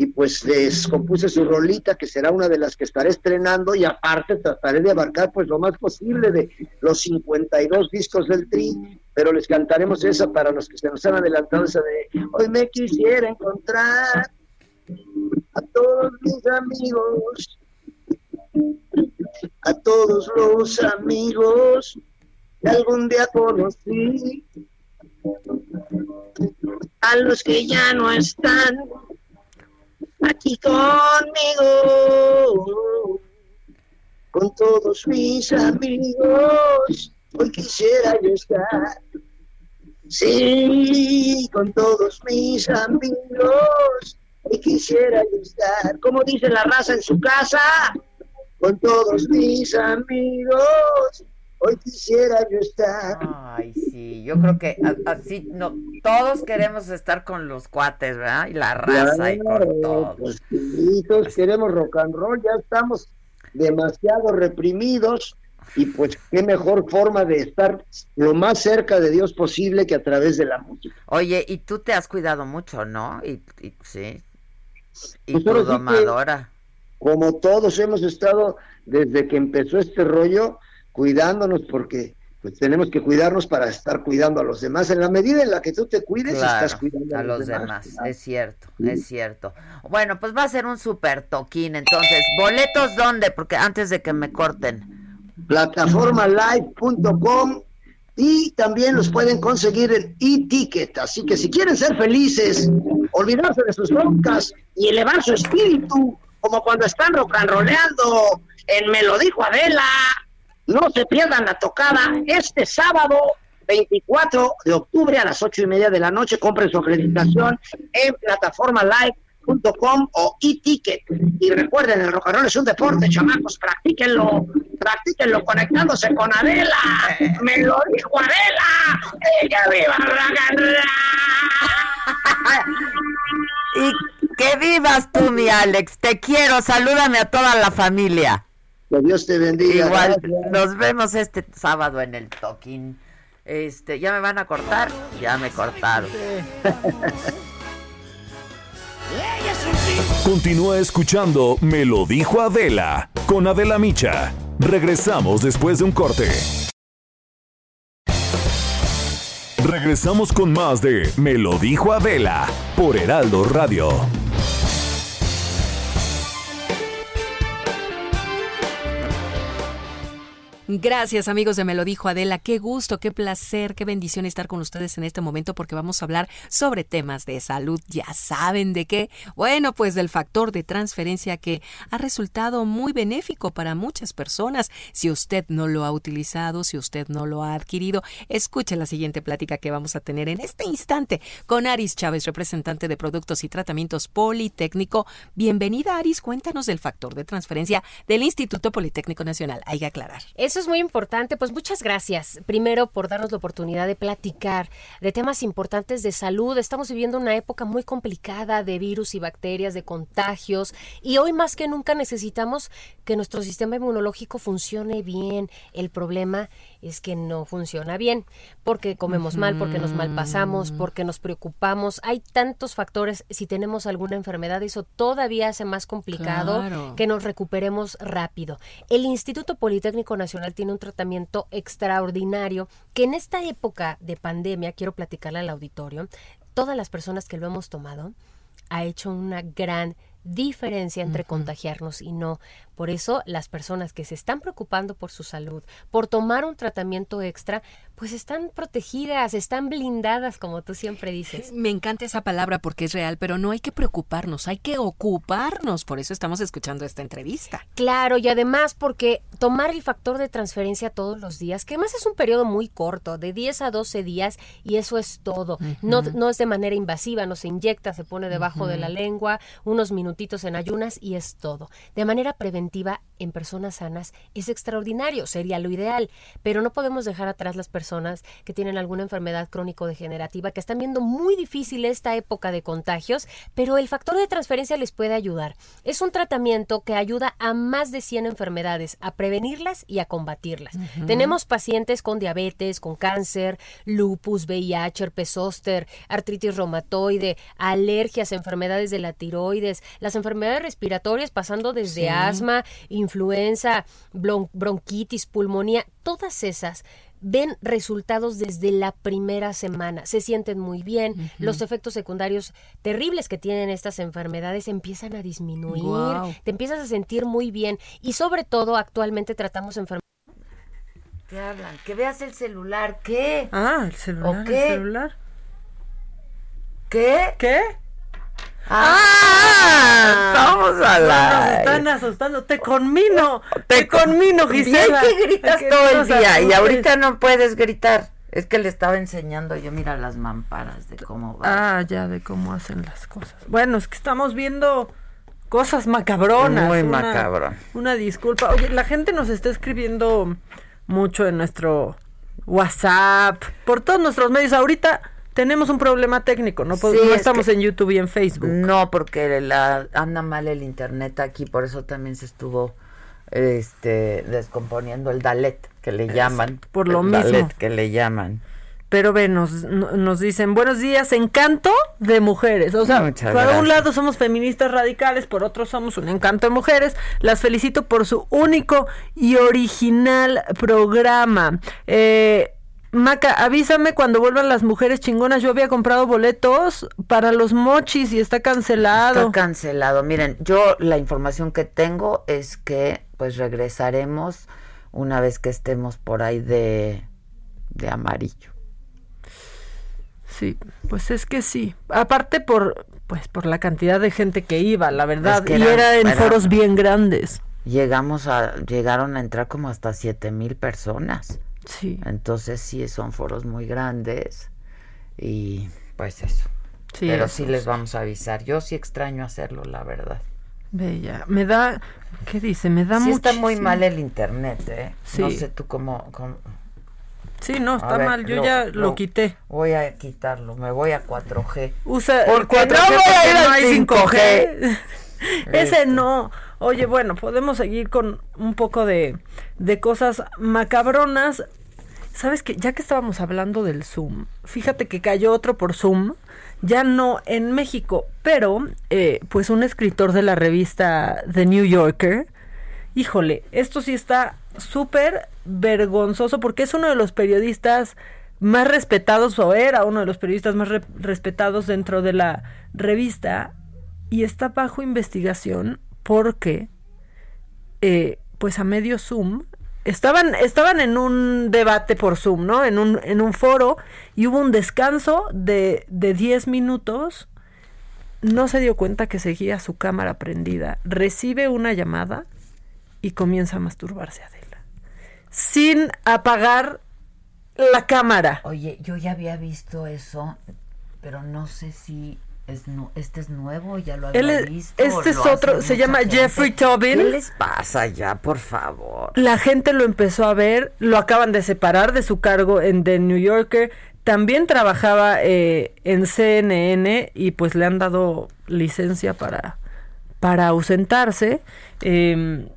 y pues les compuse su rolita que será una de las que estaré estrenando y aparte trataré de abarcar pues lo más posible de los 52 discos del Tri, pero les cantaremos esa para los que se nos han adelantado de hoy me quisiera encontrar a todos mis amigos, a todos los amigos que algún día conocí, a los que ya no están aquí conmigo, con todos mis amigos, hoy quisiera yo estar. Sí, con todos mis amigos, hoy quisiera yo estar. Como dice la raza en su casa, con todos mis amigos, hoy quisiera yo estar. Ay, sí, yo creo que así, no, todos queremos estar con los cuates, ¿verdad? Y la raza y con todos. Pues, todos queremos rock and roll, ya estamos demasiado reprimidos y pues qué mejor forma de estar lo más cerca de Dios posible que a través de la música. Oye, y tú te has cuidado mucho, ¿no? Y, sí. Y pues tu domadora. como todos hemos estado desde que empezó este rollo, cuidándonos porque pues tenemos que cuidarnos para estar cuidando a los demás. En la medida en la que tú te cuides, estás cuidando a, los, demás. Es cierto, es cierto. Bueno, pues va a ser un super toquín. Entonces, ¿boletos dónde? Porque antes de que me corten. Plataformalive.com y también los pueden conseguir en e-ticket. Así que si quieren ser felices, olvidarse de sus broncas y elevar su espíritu, como cuando están rock roleando en Me lo dijo Adela no se pierdan la tocada este sábado 24 de octubre a las ocho y media de la noche. Compren su acreditación en plataformalive.com o e-ticket. Y recuerden, el rock es un deporte, chamacos, practíquenlo, practíquenlo conectándose con Adela. Me lo dijo Adela. ¡Ella viva Y que vivas tú, mi Alex. Te quiero. Salúdame a toda la familia. Que Dios te bendiga. Igual, nos vemos este sábado en el Toquín. Este, ¿ya me van a cortar? Ya me cortaron. Continúa escuchando Me lo dijo Adela con Adela Micha. Regresamos después de un corte. Regresamos con más de Me lo dijo Adela por Heraldo Radio. Gracias amigos de Me lo dijo Adela, qué gusto, qué placer, qué bendición estar con ustedes en este momento porque vamos a hablar sobre temas de salud. Ya saben de qué. Bueno, pues del factor de transferencia que ha resultado muy benéfico para muchas personas. Si usted no lo ha utilizado, si usted no lo ha adquirido, escuche la siguiente plática que vamos a tener en este instante con Aris Chávez, representante de Productos y Tratamientos Politécnico. Bienvenida Aris, cuéntanos del factor de transferencia del Instituto Politécnico Nacional. Hay que aclarar. Eso es muy importante. Pues muchas gracias. Primero por darnos la oportunidad de platicar de temas importantes de salud. Estamos viviendo una época muy complicada de virus y bacterias, de contagios. Y hoy más que nunca necesitamos que nuestro sistema inmunológico funcione bien. El problema es que no funciona bien, porque comemos mal, porque nos malpasamos, porque nos preocupamos. Hay tantos factores. Si tenemos alguna enfermedad, eso todavía hace más complicado que nos recuperemos rápido. El Instituto Politécnico Nacional tiene un tratamiento extraordinario que en esta época de pandemia, quiero platicarle al auditorio, todas las personas que lo hemos tomado, ha hecho una gran diferencia entre contagiarnos y no. Por eso las personas que se están preocupando por su salud, por tomar un tratamiento extra, pues están protegidas, están blindadas, como tú siempre dices. Me encanta esa palabra porque es real, pero no hay que preocuparnos, hay que ocuparnos. Por eso estamos escuchando esta entrevista. Claro, y además porque tomar el factor de transferencia todos los días, que además es un periodo muy corto, de 10 a 12 días, y eso es todo. no, no es de manera invasiva, no se inyecta, se pone debajo de la lengua, unos minutitos en ayunas y es todo. De manera preventiva en personas sanas es extraordinario, sería lo ideal, pero no podemos dejar atrás las personas que tienen alguna enfermedad crónico-degenerativa, que están viendo muy difícil esta época de contagios, pero el factor de transferencia les puede ayudar. Es un tratamiento que ayuda a más de 100 enfermedades, a prevenirlas y a combatirlas. Tenemos pacientes con diabetes, con cáncer, lupus, VIH, herpes zóster, artritis reumatoide, alergias, enfermedades de la tiroides, las enfermedades respiratorias pasando desde asma, influenza, bronquitis, pulmonía, todas esas ven resultados desde la primera semana, se sienten muy bien, los efectos secundarios terribles que tienen estas enfermedades empiezan a disminuir, te empiezas a sentir muy bien y sobre todo actualmente tratamos enfermedades. ¿Qué hablan? Que veas el celular, ¿qué? Ah, el celular, qué? el celular. ¿Qué? ¿Qué? ¡Ah! Vamos a la. Nos están asustando. Te conmino. Te, conmino, Gisela. Bien que gritas todo el día y ahorita no puedes gritar. Es que le estaba enseñando yo, mira las mamparas de cómo va. Ah, ya, de cómo hacen las cosas. Bueno, es que estamos viendo cosas macabronas. Muy una, macabrón. Una disculpa. Oye, la gente nos está escribiendo mucho en nuestro WhatsApp, por todos nuestros medios. Ahorita tenemos un problema técnico, no, no estamos en YouTube y en Facebook. No, porque la, anda mal el internet aquí, por eso también se estuvo este descomponiendo el Dalet, que le llaman. Por lo el mismo. Dalet, que le llaman. Pero ve, nos, nos dicen, buenos días, encanto de mujeres. O sea, Muchas por un lado somos feministas radicales, por otro somos un encanto de mujeres. Las felicito por su único y original programa. Eh, Maca, avísame cuando vuelvan las mujeres chingonas. Yo había comprado boletos para los mochis y está cancelado. Está cancelado. Miren, yo la información que tengo es que pues regresaremos una vez que estemos por ahí de, de amarillo. Sí, pues es que sí. Aparte por pues por la cantidad de gente que iba, la verdad, que y eran- era en eran- foros bien grandes. Llegamos a, llegaron a entrar como hasta siete mil personas. Sí. Entonces sí son foros muy grandes y pues eso. Sí, Pero eso sí es. les vamos a avisar. Yo sí extraño hacerlo, la verdad. Bella, me da ¿qué dice? Me da sí está muy mal el internet, ¿eh? No Sí. sé tú cómo... cómo- Sí, no, está ver, mal. Yo ya lo, quité. Voy a quitarlo, me voy a 4G. Usa Porque el 4G no voy a porque ir no al hay 5G. Ese no. Oye, bueno, podemos seguir con un poco de, de cosas macabronas. ¿Sabes que Ya que estábamos hablando del Zoom, fíjate que cayó otro por Zoom, ya no en México, pero eh, pues un escritor de la revista The New Yorker, híjole, esto sí está súper vergonzoso porque es uno de los periodistas más respetados o era uno de los periodistas más re- respetados dentro de la revista y está bajo investigación porque eh, pues a medio Zoom estaban estaban en un debate por Zoom, ¿no? En un en un foro y hubo un descanso de de 10 minutos. No se dio cuenta que seguía su cámara prendida. Recibe una llamada y comienza a masturbarse Adela. Sin apagar la cámara. Oye, yo ya había visto eso, pero no sé si es este es nuevo, ya lo había Él visto. este es otro, se llama gente. Jeffrey Tobin. ¿Qué les pasa ya, por favor? La gente lo empezó a ver, lo acaban de separar de su cargo en The New Yorker. También trabajaba eh, en CNN y pues le han dado licencia para, para ausentarse. Eh,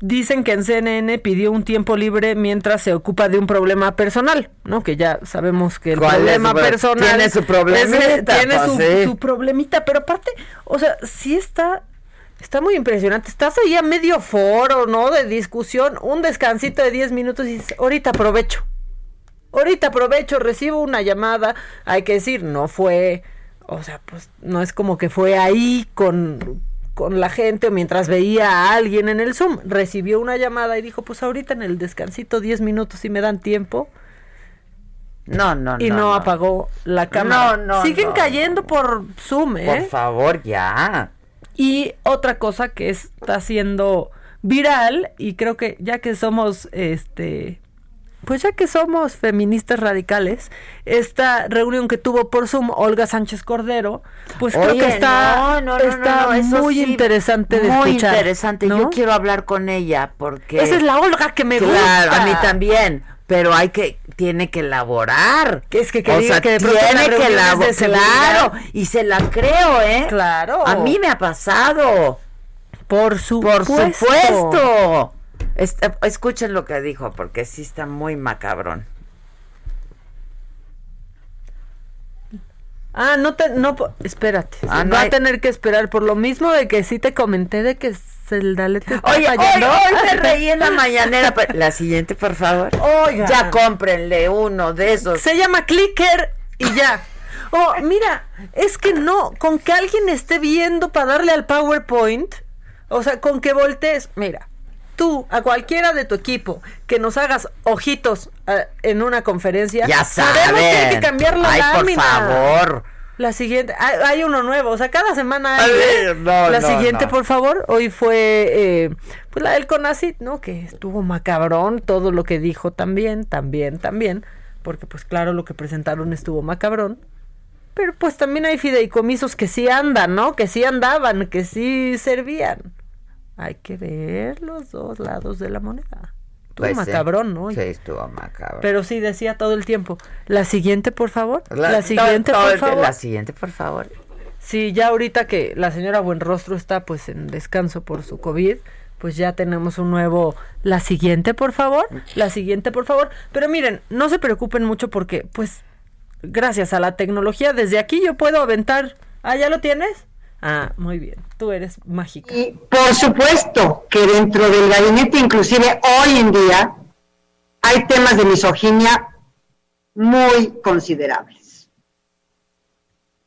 dicen que en CNN pidió un tiempo libre mientras se ocupa de un problema personal, ¿no? Que ya sabemos que el problema personal tiene su problemita, tiene pues, su, sí. su problemita, pero aparte, o sea, sí está Está muy impresionante. Estás ahí a medio foro, ¿no? De discusión, un descansito de 10 minutos y dices, ahorita aprovecho. Ahorita aprovecho, recibo una llamada. Hay que decir, no fue, o sea, pues no es como que fue ahí con, con la gente o mientras veía a alguien en el Zoom. Recibió una llamada y dijo, pues ahorita en el descansito 10 minutos si me dan tiempo. No, no, Y no, no, no. apagó la cámara. No, no, Siguen no. cayendo por Zoom, ¿eh? Por favor, ya. Y otra cosa que está siendo viral, y creo que ya que somos, este, pues ya que somos feministas radicales, esta reunión que tuvo por Zoom Olga Sánchez Cordero, pues creo que está, no, no, no, está no, no, eso muy sí, interesante de muy escuchar. interesante. ¿no? Yo quiero hablar con ella porque Esa es la Olga que me claro, gusta. a mí también. Pero hay que, tiene que elaborar. Que es que, que o diga sea, que de pronto tiene la que elaborar. Claro, y se la creo, ¿eh? Claro. A mí me ha pasado. Por supuesto. Por supuesto. Está- escuchen lo que dijo, porque sí está muy macabrón. Ah, no te, no, espérate. Ah, no va a tener que esperar por lo mismo de que sí te comenté de que el dalete está Oye, fallando. Hoy, hoy me reí en la mañanera. La siguiente, por favor. Oiga. Ya cómprenle uno de esos. Se llama Clicker y ya. Oh, mira, es que no, con que alguien esté viendo para darle al PowerPoint, o sea, con que voltees, mira, tú, a cualquiera de tu equipo, que nos hagas ojitos uh, en una conferencia, ya sabemos que hay que cambiar la Ay, lámina. por favor. La siguiente, hay, hay, uno nuevo, o sea, cada semana hay. ¿eh? no, la no, siguiente, no. por favor, hoy fue eh, pues la del Conacit, ¿no? Que estuvo macabrón, todo lo que dijo también, también, también, porque pues claro, lo que presentaron estuvo macabrón. Pero pues también hay fideicomisos que sí andan, ¿no? Que sí andaban, que sí servían. Hay que ver los dos lados de la moneda. Estuvo pues macabrón. ¿no? Sí, estuvo macabrón. Pero sí decía todo el tiempo. La siguiente, por favor. La, la siguiente, todo, todo por favor. La siguiente, por favor. Sí, ya ahorita que la señora Buenrostro está pues en descanso por su COVID, pues ya tenemos un nuevo. La siguiente, por favor. La siguiente, por favor. Pero miren, no se preocupen mucho porque, pues, gracias a la tecnología, desde aquí yo puedo aventar. Ah, ¿ya lo tienes? Ah, muy bien. Tú eres mágica. Y por supuesto que dentro del gabinete, inclusive hoy en día, hay temas de misoginia muy considerables.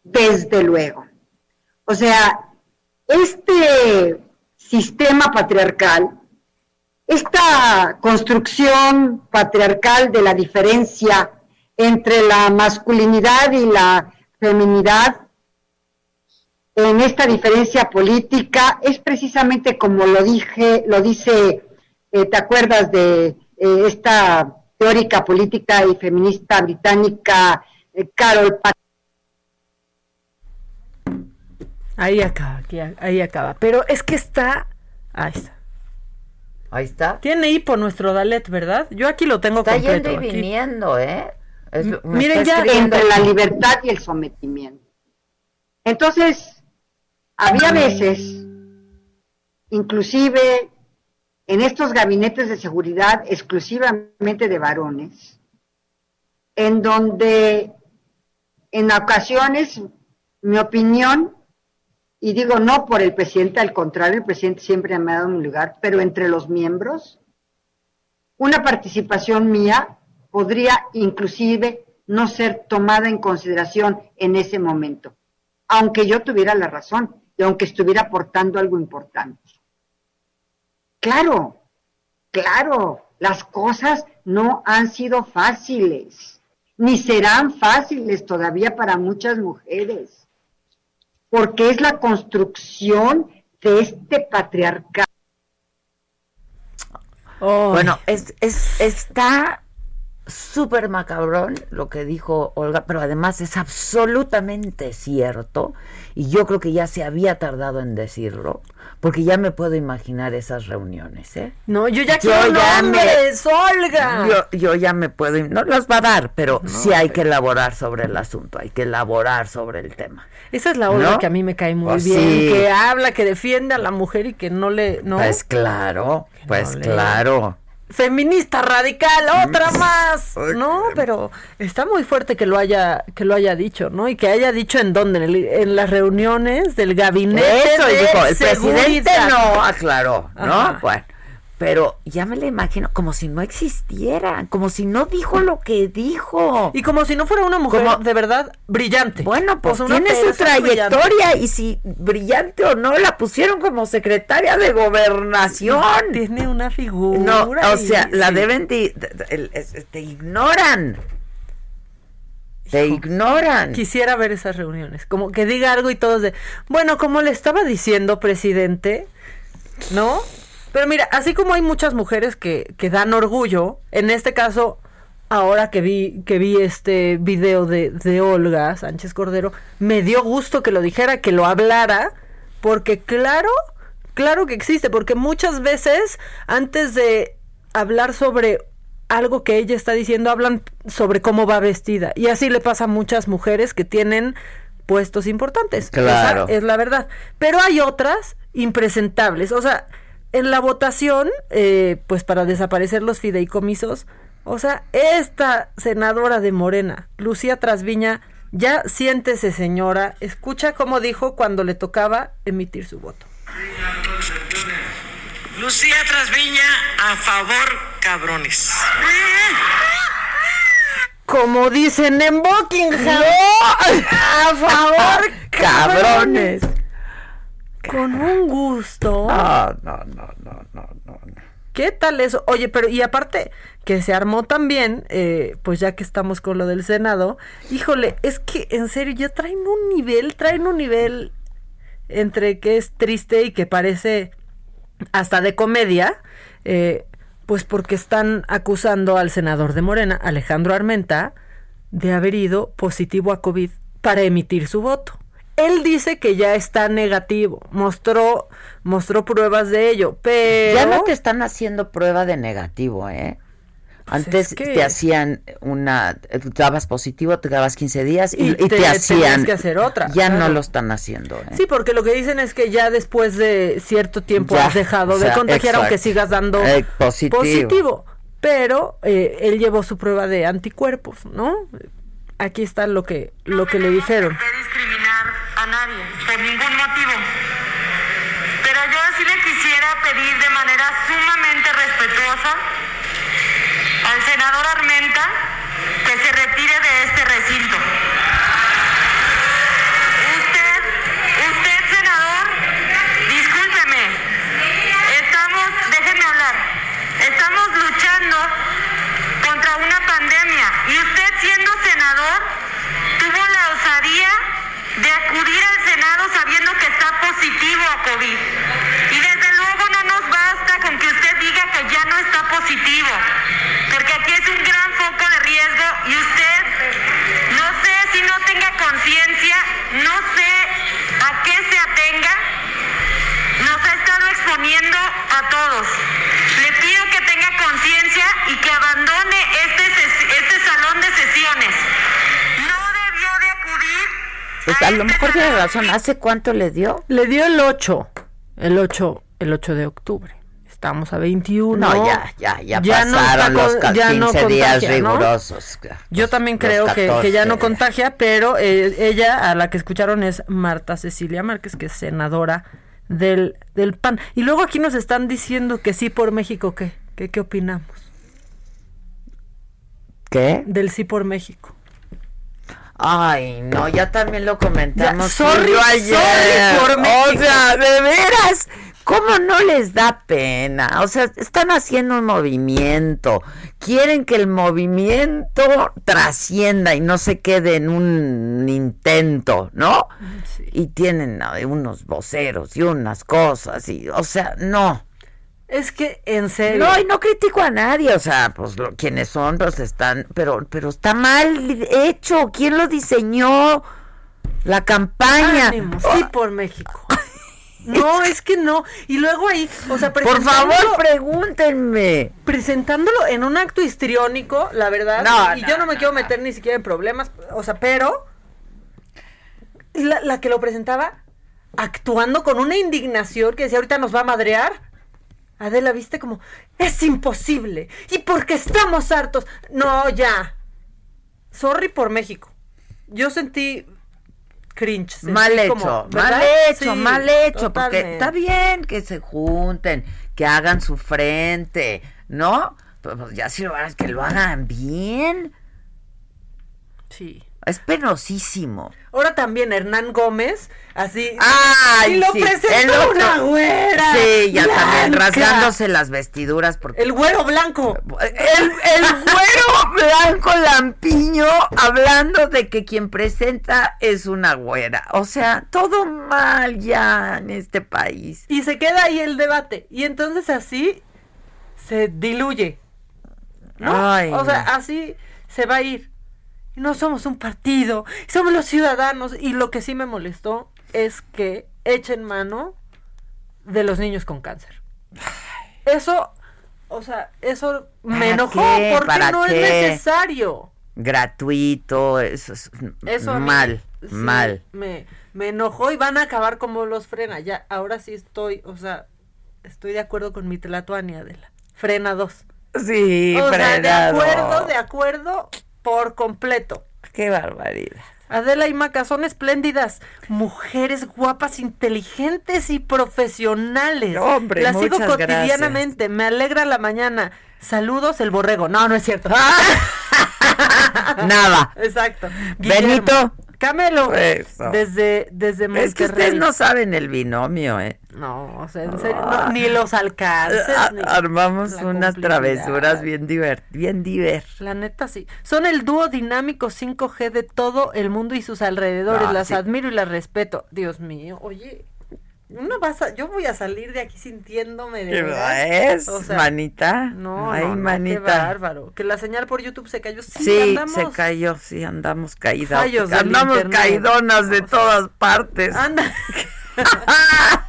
Desde luego. O sea, este sistema patriarcal, esta construcción patriarcal de la diferencia entre la masculinidad y la feminidad, en esta diferencia política es precisamente como lo dije, lo dice, eh, ¿te acuerdas de eh, esta teórica política y feminista británica eh, Carol Pat Ahí acaba, aquí, ahí acaba. Pero es que está. Ahí está. Ahí está. Tiene hipo nuestro Dalet, ¿verdad? Yo aquí lo tengo está completo. Está yendo y aquí. viniendo, ¿eh? Es, Miren ya entre la libertad y el sometimiento. Entonces, había veces, inclusive en estos gabinetes de seguridad exclusivamente de varones, en donde en ocasiones mi opinión, y digo no por el presidente, al contrario, el presidente siempre me ha dado un lugar, pero entre los miembros, una participación mía podría inclusive no ser tomada en consideración en ese momento, aunque yo tuviera la razón y aunque estuviera aportando algo importante. Claro, claro, las cosas no han sido fáciles, ni serán fáciles todavía para muchas mujeres, porque es la construcción de este patriarcado. Oh. Bueno, es, es, está súper macabrón lo que dijo Olga, pero además es absolutamente cierto y yo creo que ya se había tardado en decirlo, porque ya me puedo imaginar esas reuniones, ¿eh? No, yo ya yo quiero ya nombres, me, Olga. Yo, yo, ya me puedo, no las va a dar, pero no, sí hay que elaborar sobre el asunto, hay que elaborar sobre el tema. Esa es la Olga ¿no? que a mí me cae muy pues bien, sí. que habla, que defiende a la mujer y que no le, ¿no? Pues claro, pues no claro feminista radical, otra más. No, pero está muy fuerte que lo haya que lo haya dicho, ¿no? Y que haya dicho en dónde, en, el, en las reuniones del gabinete Eso, de dijo, el seguridad. presidente no aclaró, ¿no? Ajá. Bueno, pero ya me la imagino como si no existiera, como si no dijo lo que dijo. Y como si no fuera una mujer como, de verdad brillante. Bueno, pues, pues tiene su trayectoria brillante. y si brillante o no, la pusieron como secretaria de gobernación. No, tiene una figura. No, o sea, la deben de, de, de, te ignoran. Te ignoran. Quisiera ver esas reuniones, como que diga algo y todos de, bueno, como le estaba diciendo, presidente, ¿no? Pero mira, así como hay muchas mujeres que, que dan orgullo, en este caso, ahora que vi, que vi este video de, de Olga Sánchez Cordero, me dio gusto que lo dijera, que lo hablara, porque claro, claro que existe, porque muchas veces antes de hablar sobre algo que ella está diciendo, hablan sobre cómo va vestida. Y así le pasa a muchas mujeres que tienen puestos importantes. Claro. Esa es la verdad. Pero hay otras impresentables. O sea, en la votación, eh, pues para desaparecer los fideicomisos, o sea, esta senadora de Morena, Lucía Trasviña, Ya siéntese, señora. Escucha cómo dijo cuando le tocaba emitir su voto. Lucía Trasviña, a favor, cabrones. Como dicen en Buckingham. a favor, cabrones. Con un gusto. No, no, no, no, no, no. ¿Qué tal eso? Oye, pero y aparte que se armó también, eh, pues ya que estamos con lo del Senado, híjole, es que en serio ya traen un nivel, traen un nivel entre que es triste y que parece hasta de comedia, eh, pues porque están acusando al senador de Morena, Alejandro Armenta, de haber ido positivo a COVID para emitir su voto. Él dice que ya está negativo, mostró, mostró pruebas de ello, pero... Ya no te están haciendo prueba de negativo, ¿eh? Pues Antes te hacían una, dabas positivo, te dabas 15 días y, te, hacían. que hacer otra. Ya no lo están haciendo. ¿eh? Sí, porque lo que dicen es que ya después de cierto tiempo has dejado de contagiar, aunque sigas dando eh, positivo. Pero eh, él llevó su prueba de anticuerpos, ¿no? Aquí está lo que, lo que le dijeron. A nadie, por ningún motivo. Pero yo sí le quisiera pedir de manera sumamente respetuosa al senador Armenta que se retire de este recinto. Usted, usted senador, discúlpeme, estamos, déjeme hablar, estamos luchando contra una pandemia y usted siendo senador tuvo la osadía de acudir al Senado sabiendo que está positivo a COVID. Y desde luego no nos basta con que usted diga que ya no está positivo porque aquí es un gran foco de riesgo y usted, no sé si no tenga conciencia, no sé a qué se atenga, nos ha estado exponiendo a todos. Le pido que tenga conciencia y que abandone este, este salón de sesiones. No debió de acudir. Pues a, lo mejor tiene razón. ¿Hace cuánto le dio? Le dio el 8, el 8, el 8 de octubre. Estamos a 21. No, ya, ya, ya, pasaron los 15 días rigurosos. Yo también creo que, ya no contagia, pero eh, ella, a la que escucharon, es Marta Cecilia Márquez, que es senadora del, del PAN. Y luego aquí nos están diciendo que sí por México, ¿qué? ¿Qué, qué opinamos? ¿Qué? Del sí por México. Ay, no, ya también lo comentamos. sorry, ayer. por México. O sea, de veras. ¿Cómo no les da pena? O sea, están haciendo un movimiento, quieren que el movimiento trascienda y no se quede en un intento, ¿no? Y tienen unos voceros y unas cosas, y, o sea, no. Es que en serio. No, y no critico a nadie, o sea, pues lo, quienes son, pues están, pero, pero está mal hecho. ¿Quién lo diseñó? La campaña. sí por México. No, es que no. Y luego ahí, o sea, Por favor, pregúntenme. Presentándolo en un acto histriónico, la verdad. No, y yo no me quiero meter ni siquiera en problemas, o sea, pero la, la que lo presentaba actuando con una indignación que decía, ahorita nos va a madrear. Adela, viste como, es imposible. Y porque estamos hartos. No, ya. Sorry por México. Yo sentí cringe. Mal hecho, mal hecho, mal hecho, porque está bien que se junten, que hagan su frente, ¿no? Pues, pues ya si lo van, que lo hagan bien. Sí. Es penosísimo. Ahora también Hernán Gómez, así. ¡Ay! Y lo presentó una güera. Sí, ya también rasgándose las vestiduras. porque El güero blanco. El, el güero blanco lampiño hablando de que quien presenta es una güera. O sea, todo mal ya en este país. Y se queda ahí el debate. Y entonces así se diluye. ¿no? Ay, o sea, así se va a ir no somos un partido, somos los ciudadanos. Y lo que sí me molestó es que echen mano de los niños con cáncer. Eso, o sea, eso me enojó porque no es necesario. Gratuito, eso es mal, mal. Me, me enojó y van a acabar como los frena. Ya, ahora sí estoy, o sea, estoy de acuerdo con mi telatuania de la frena 2. Sí, o sea, de acuerdo, de acuerdo por completo. Qué barbaridad. Adela y Maca son espléndidas, mujeres guapas, inteligentes y profesionales. Hombre, Las sigo cotidianamente, me alegra la mañana. Saludos, el borrego. No, no es cierto. Nada. Exacto. Benito. Camelo. Eso. Desde, desde Monterrey. Es que ustedes no saben el binomio, ¿eh? No, o sea, en serio, no, ni los alcances. A- ni Armamos unas travesuras bien divert, bien diver. La neta sí. Son el dúo dinámico 5G de todo el mundo y sus alrededores. Las sí. admiro y las respeto. Dios mío, oye, una vas a- yo voy a salir de aquí sintiéndome de ¿Qué es, O sea, manita? No, Ay, no, no, qué manita. bárbaro. Que la señal por YouTube se cayó. Sí, Sí, andamos. se cayó, sí, andamos caídas. Andamos caidonas de todas partes. Anda.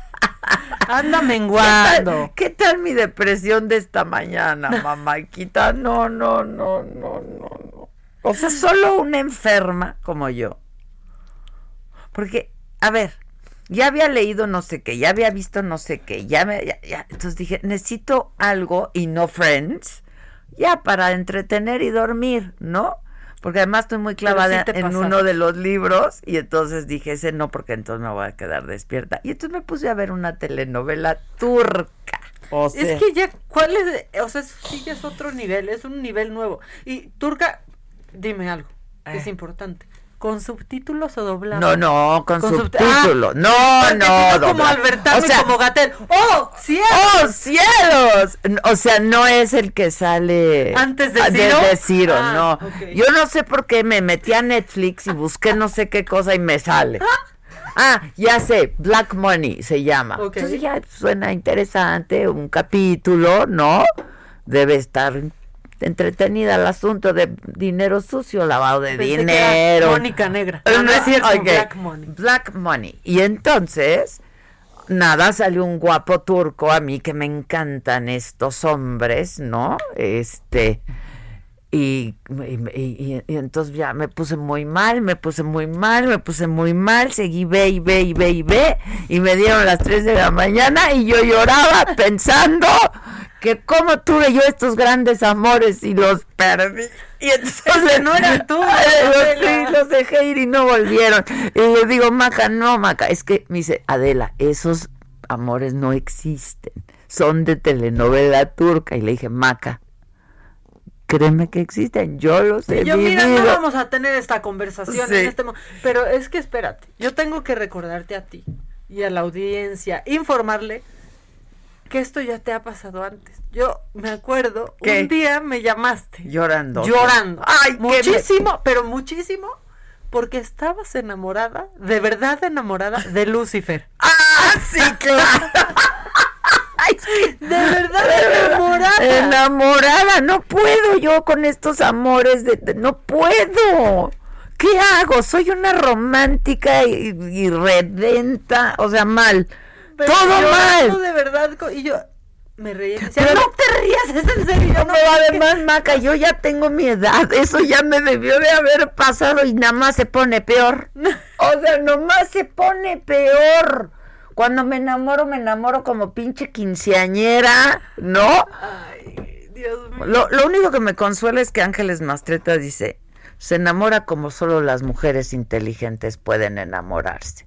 Anda ¿Qué menguando. tal, qué tal mi depresión de esta mañana, mamáquita? No, no, no, no, no, no. O sea, solo una enferma como yo. Porque, a ver, ya había leído no sé qué, ya había visto no sé qué, ya me, ya- ya. entonces dije, necesito algo y no Friends, ya para entretener y dormir, ¿no? Porque además estoy muy clavada sí en uno de los libros y entonces dije, ese no, porque entonces me voy a quedar despierta. Y entonces me puse a ver una telenovela turca. O sea, Es que ya, ¿cuál es? O sea, eso sí ya es otro nivel, es un nivel nuevo. Y Turca, dime algo, que es importante. ¿Con subtítulos o doblado? No, no, con, subti- subtítulo. Ah, no, no, como Albertano o sea, y como Gatel. ¡Oh, cielos! ¡Oh, cielos! O sea, no es el que sale ¿Antes de ah, Ciro? de Ciro, Ah, no. Yo no sé por qué me metí a Netflix y busqué no sé qué cosa y me sale. Ah, ya sé, Black Money se llama. Entonces ya suena interesante, un capítulo, ¿no? Debe estar entretenida el asunto de dinero sucio, lavado de Pensé dinero. Mónica Negra. No, no es cierto. Black Money. Black Money. Y entonces, nada, salió un guapo turco a mí que me encantan estos hombres, ¿no? Este. Y, y- y- y entonces ya me puse muy mal, me puse muy mal, me puse muy mal, seguí ve y ve y ve y ve, y me dieron las 3 de la mañana y yo lloraba pensando que cómo tuve yo estos grandes amores y los perdí. Y entonces no eran tú, los, sí, los dejé ir y no volvieron. Y le digo, Maca, no, Maca, es que me dice, Adela, esos amores no existen, son de telenovela turca. Y le dije, Maca, créeme que existen, yo los he yo, mira, no vamos a tener esta conversación Sí. en este momento. Pero es que espérate, yo tengo que recordarte a ti y a la audiencia, informarle que esto ya te ha pasado antes. Yo me acuerdo, ¿Qué? un día me llamaste. Llorando. Llorando. Ay, muchísimo, pero muchísimo, porque estabas enamorada, de verdad enamorada, de Lucifer. ¡Ah, sí, claro! de verdad enamorada. Enamorada, no puedo yo con estos amores, de, de- no puedo. ¿Qué hago? Soy una romántica y, y redenta, o sea, mal. Pero Todo mal. de verdad, y yo me reía. decía, Pero- no te rías, es en serio. No, no, además, Maca, yo ya tengo mi edad, eso ya me debió de haber pasado y nada más se pone peor. O sea, nomás se pone peor. Cuando me enamoro, me enamoro como pinche quinceañera, ¿no? Ay, Dios mío. Lo, lo único que me consuela es que Ángeles Mastreta dice, se enamora como solo las mujeres inteligentes pueden enamorarse,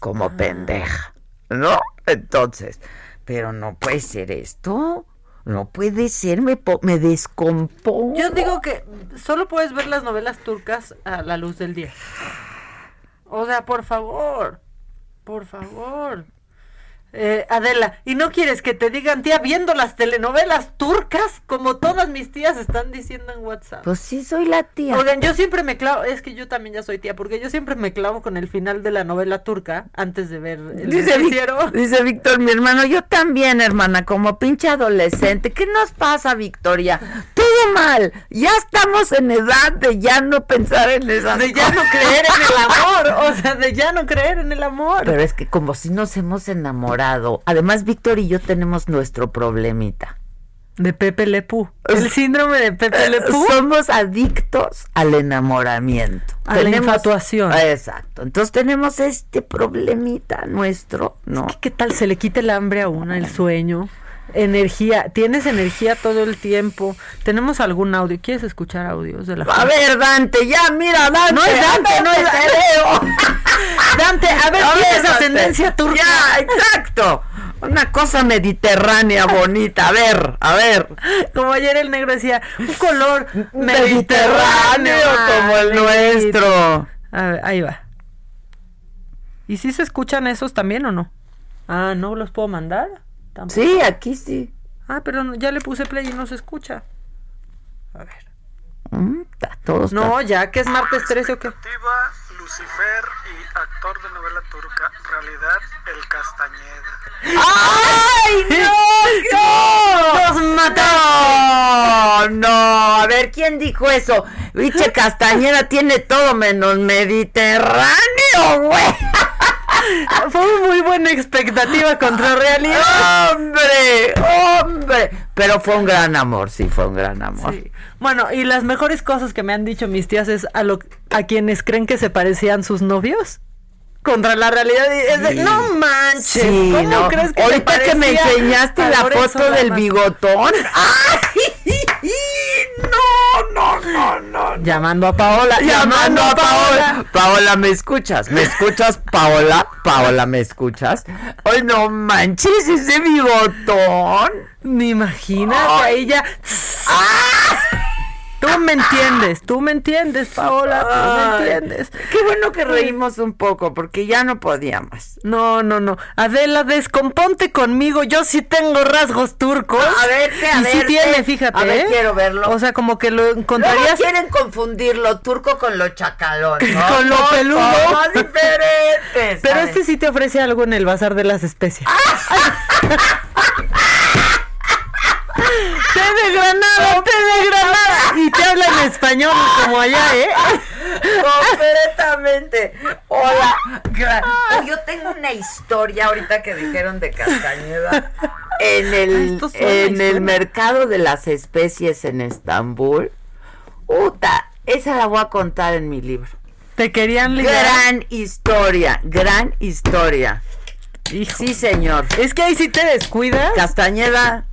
como pendeja, ¿no? Entonces, pero no puede ser esto, no puede ser, me, me descompongo. Yo digo que solo puedes ver las novelas turcas a la luz del día. O sea, por favor, por favor. Eh, Adela, ¿y no quieres que te digan, tía, viendo las telenovelas turcas, como todas mis tías están diciendo en WhatsApp? Pues sí, soy la tía. Oigan, yo siempre me clavo, es que yo también ya soy tía, porque yo siempre me clavo con el final de la novela turca antes de ver el Dice, noticiero. dice Víctor, mi hermano, yo también, hermana, como pinche adolescente. ¿Qué nos pasa, Victoria? Todo mal. Ya estamos en edad de ya no pensar en esas De ya no creer en el amor, o sea, de ya no creer en el amor. Pero es que como si nos hemos enamorado. Además, Víctor y yo tenemos nuestro problemita. De Pepe Lepú. El síndrome de Pepe Lepú. Somos adictos al enamoramiento. A la infatuación. Exacto. Entonces tenemos este problemita nuestro, ¿no? ¿Qué tal se le quita el hambre a una, el sueño? Energía, tienes energía todo el tiempo. Tenemos algún audio. ¿Quieres escuchar audios de la A ver, Dante, ya, mira, Dante. No es Dante, no es Dante. Dante, a ver, tienes ascendencia turca. Ya, exacto. Una cosa mediterránea bonita. A ver, a ver. Como ayer el negro decía, un color Mediterráneo como el Mediterráneo. nuestro. A ver, ahí va. ¿Y si se escuchan esos también o no? Ah, ¿no los puedo mandar? Tampoco. Sí, aquí sí. Ah, pero no- ya le puse play y no se escucha. A ver. Mm, está todos No, ya que es martes 13 o qué. Lucifer y actor de novela turca, realidad el Castañeda. ¡Ay, no! ¡Nos mató! No, a ver, ¿quién dijo eso? Biche Castañeda tiene todo menos Mediterráneo, güey. Fue muy buena expectativa contra realidad. ¡Hombre! ¡Hombre! Pero fue un gran amor, sí, fue un gran amor. Sí. Bueno, y las mejores cosas que me han dicho mis tías es a lo a quienes creen que se parecían sus novios contra la realidad. y es de, Sí. no manches, Sí, ¿cómo no. crees que Ahorita que me enseñaste la foto del bigotón. ¡Ay! No, no, no, no. Llamando a Paola, Llamando a Paola. Paola, ¿me escuchas? ¿Me escuchas, Paola? Paola, ¿me escuchas? Ay, no manches, ese bigotón. Me imagina que Ay. ahí ya. ¡Ah! Tú me entiendes, tú me entiendes, Paola, tú me entiendes. Qué bueno que reímos un poco, porque ya no podíamos. No, no, no. Adela, descomponte conmigo. Yo sí tengo rasgos turcos. A verte, a y sí tiene, fíjate. A ver, ¿eh? quiero verlo. O sea, como que lo Luego encontrarías. quieren confundir lo turco con lo chacalón, ¿no? Con lo peludo. cosas diferentes. Pero este sí te ofrece algo en el bazar de las especies. ¡Té de granada! ¡Té de granada! Y te habla en español como allá, ¿eh? Completamente. Hola. Yo tengo una historia ahorita que dijeron de Castañeda. En Ah, el, en el mercado de las especies en Estambul. Uta, esa la voy a contar en mi libro. Te querían ligar. Gran historia, gran historia. Sí, señor. Es que ahí sí te descuidas. Castañeda.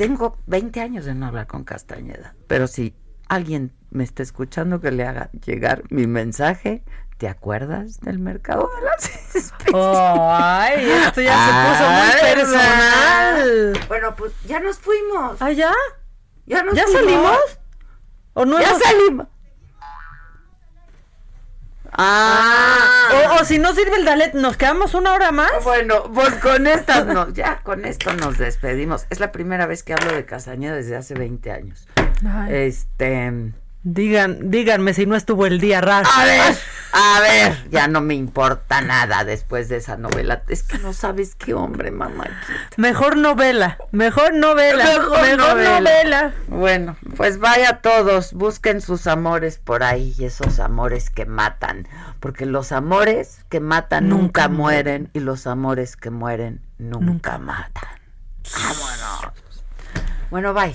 Tengo 20 años de no hablar con Castañeda. Pero si alguien me está escuchando que le haga llegar mi mensaje, ¿te acuerdas del mercado de las especies? Oh, ay, esto ya se puso Ah, muy ¿verdad? personal. Bueno, pues ya nos fuimos. ¿Ah, ya? ¿Ya nos ¿Ya fuimos? salimos? ¿O no Ya hemos- salimos. Ah, O, o si no sirve el Dalet, ¿nos quedamos una hora más? Bueno, pues con estas no, ya con esto nos despedimos. Es la primera vez que hablo de Castañeda desde hace 20 años. Ay. Este, Digan, díganme si no estuvo el día raro. a ver, a ver, ya no me importa nada después de esa novela. Es que no sabes qué hombre, mamá. Mejor novela, mejor novela, Mejor mejor, novela. novela. Bueno, pues vaya todos, busquen sus amores por ahí y esos amores que matan, porque los amores que matan nunca, Nunca mueren y los amores que mueren nunca, matan. Vámonos. Bueno, bye.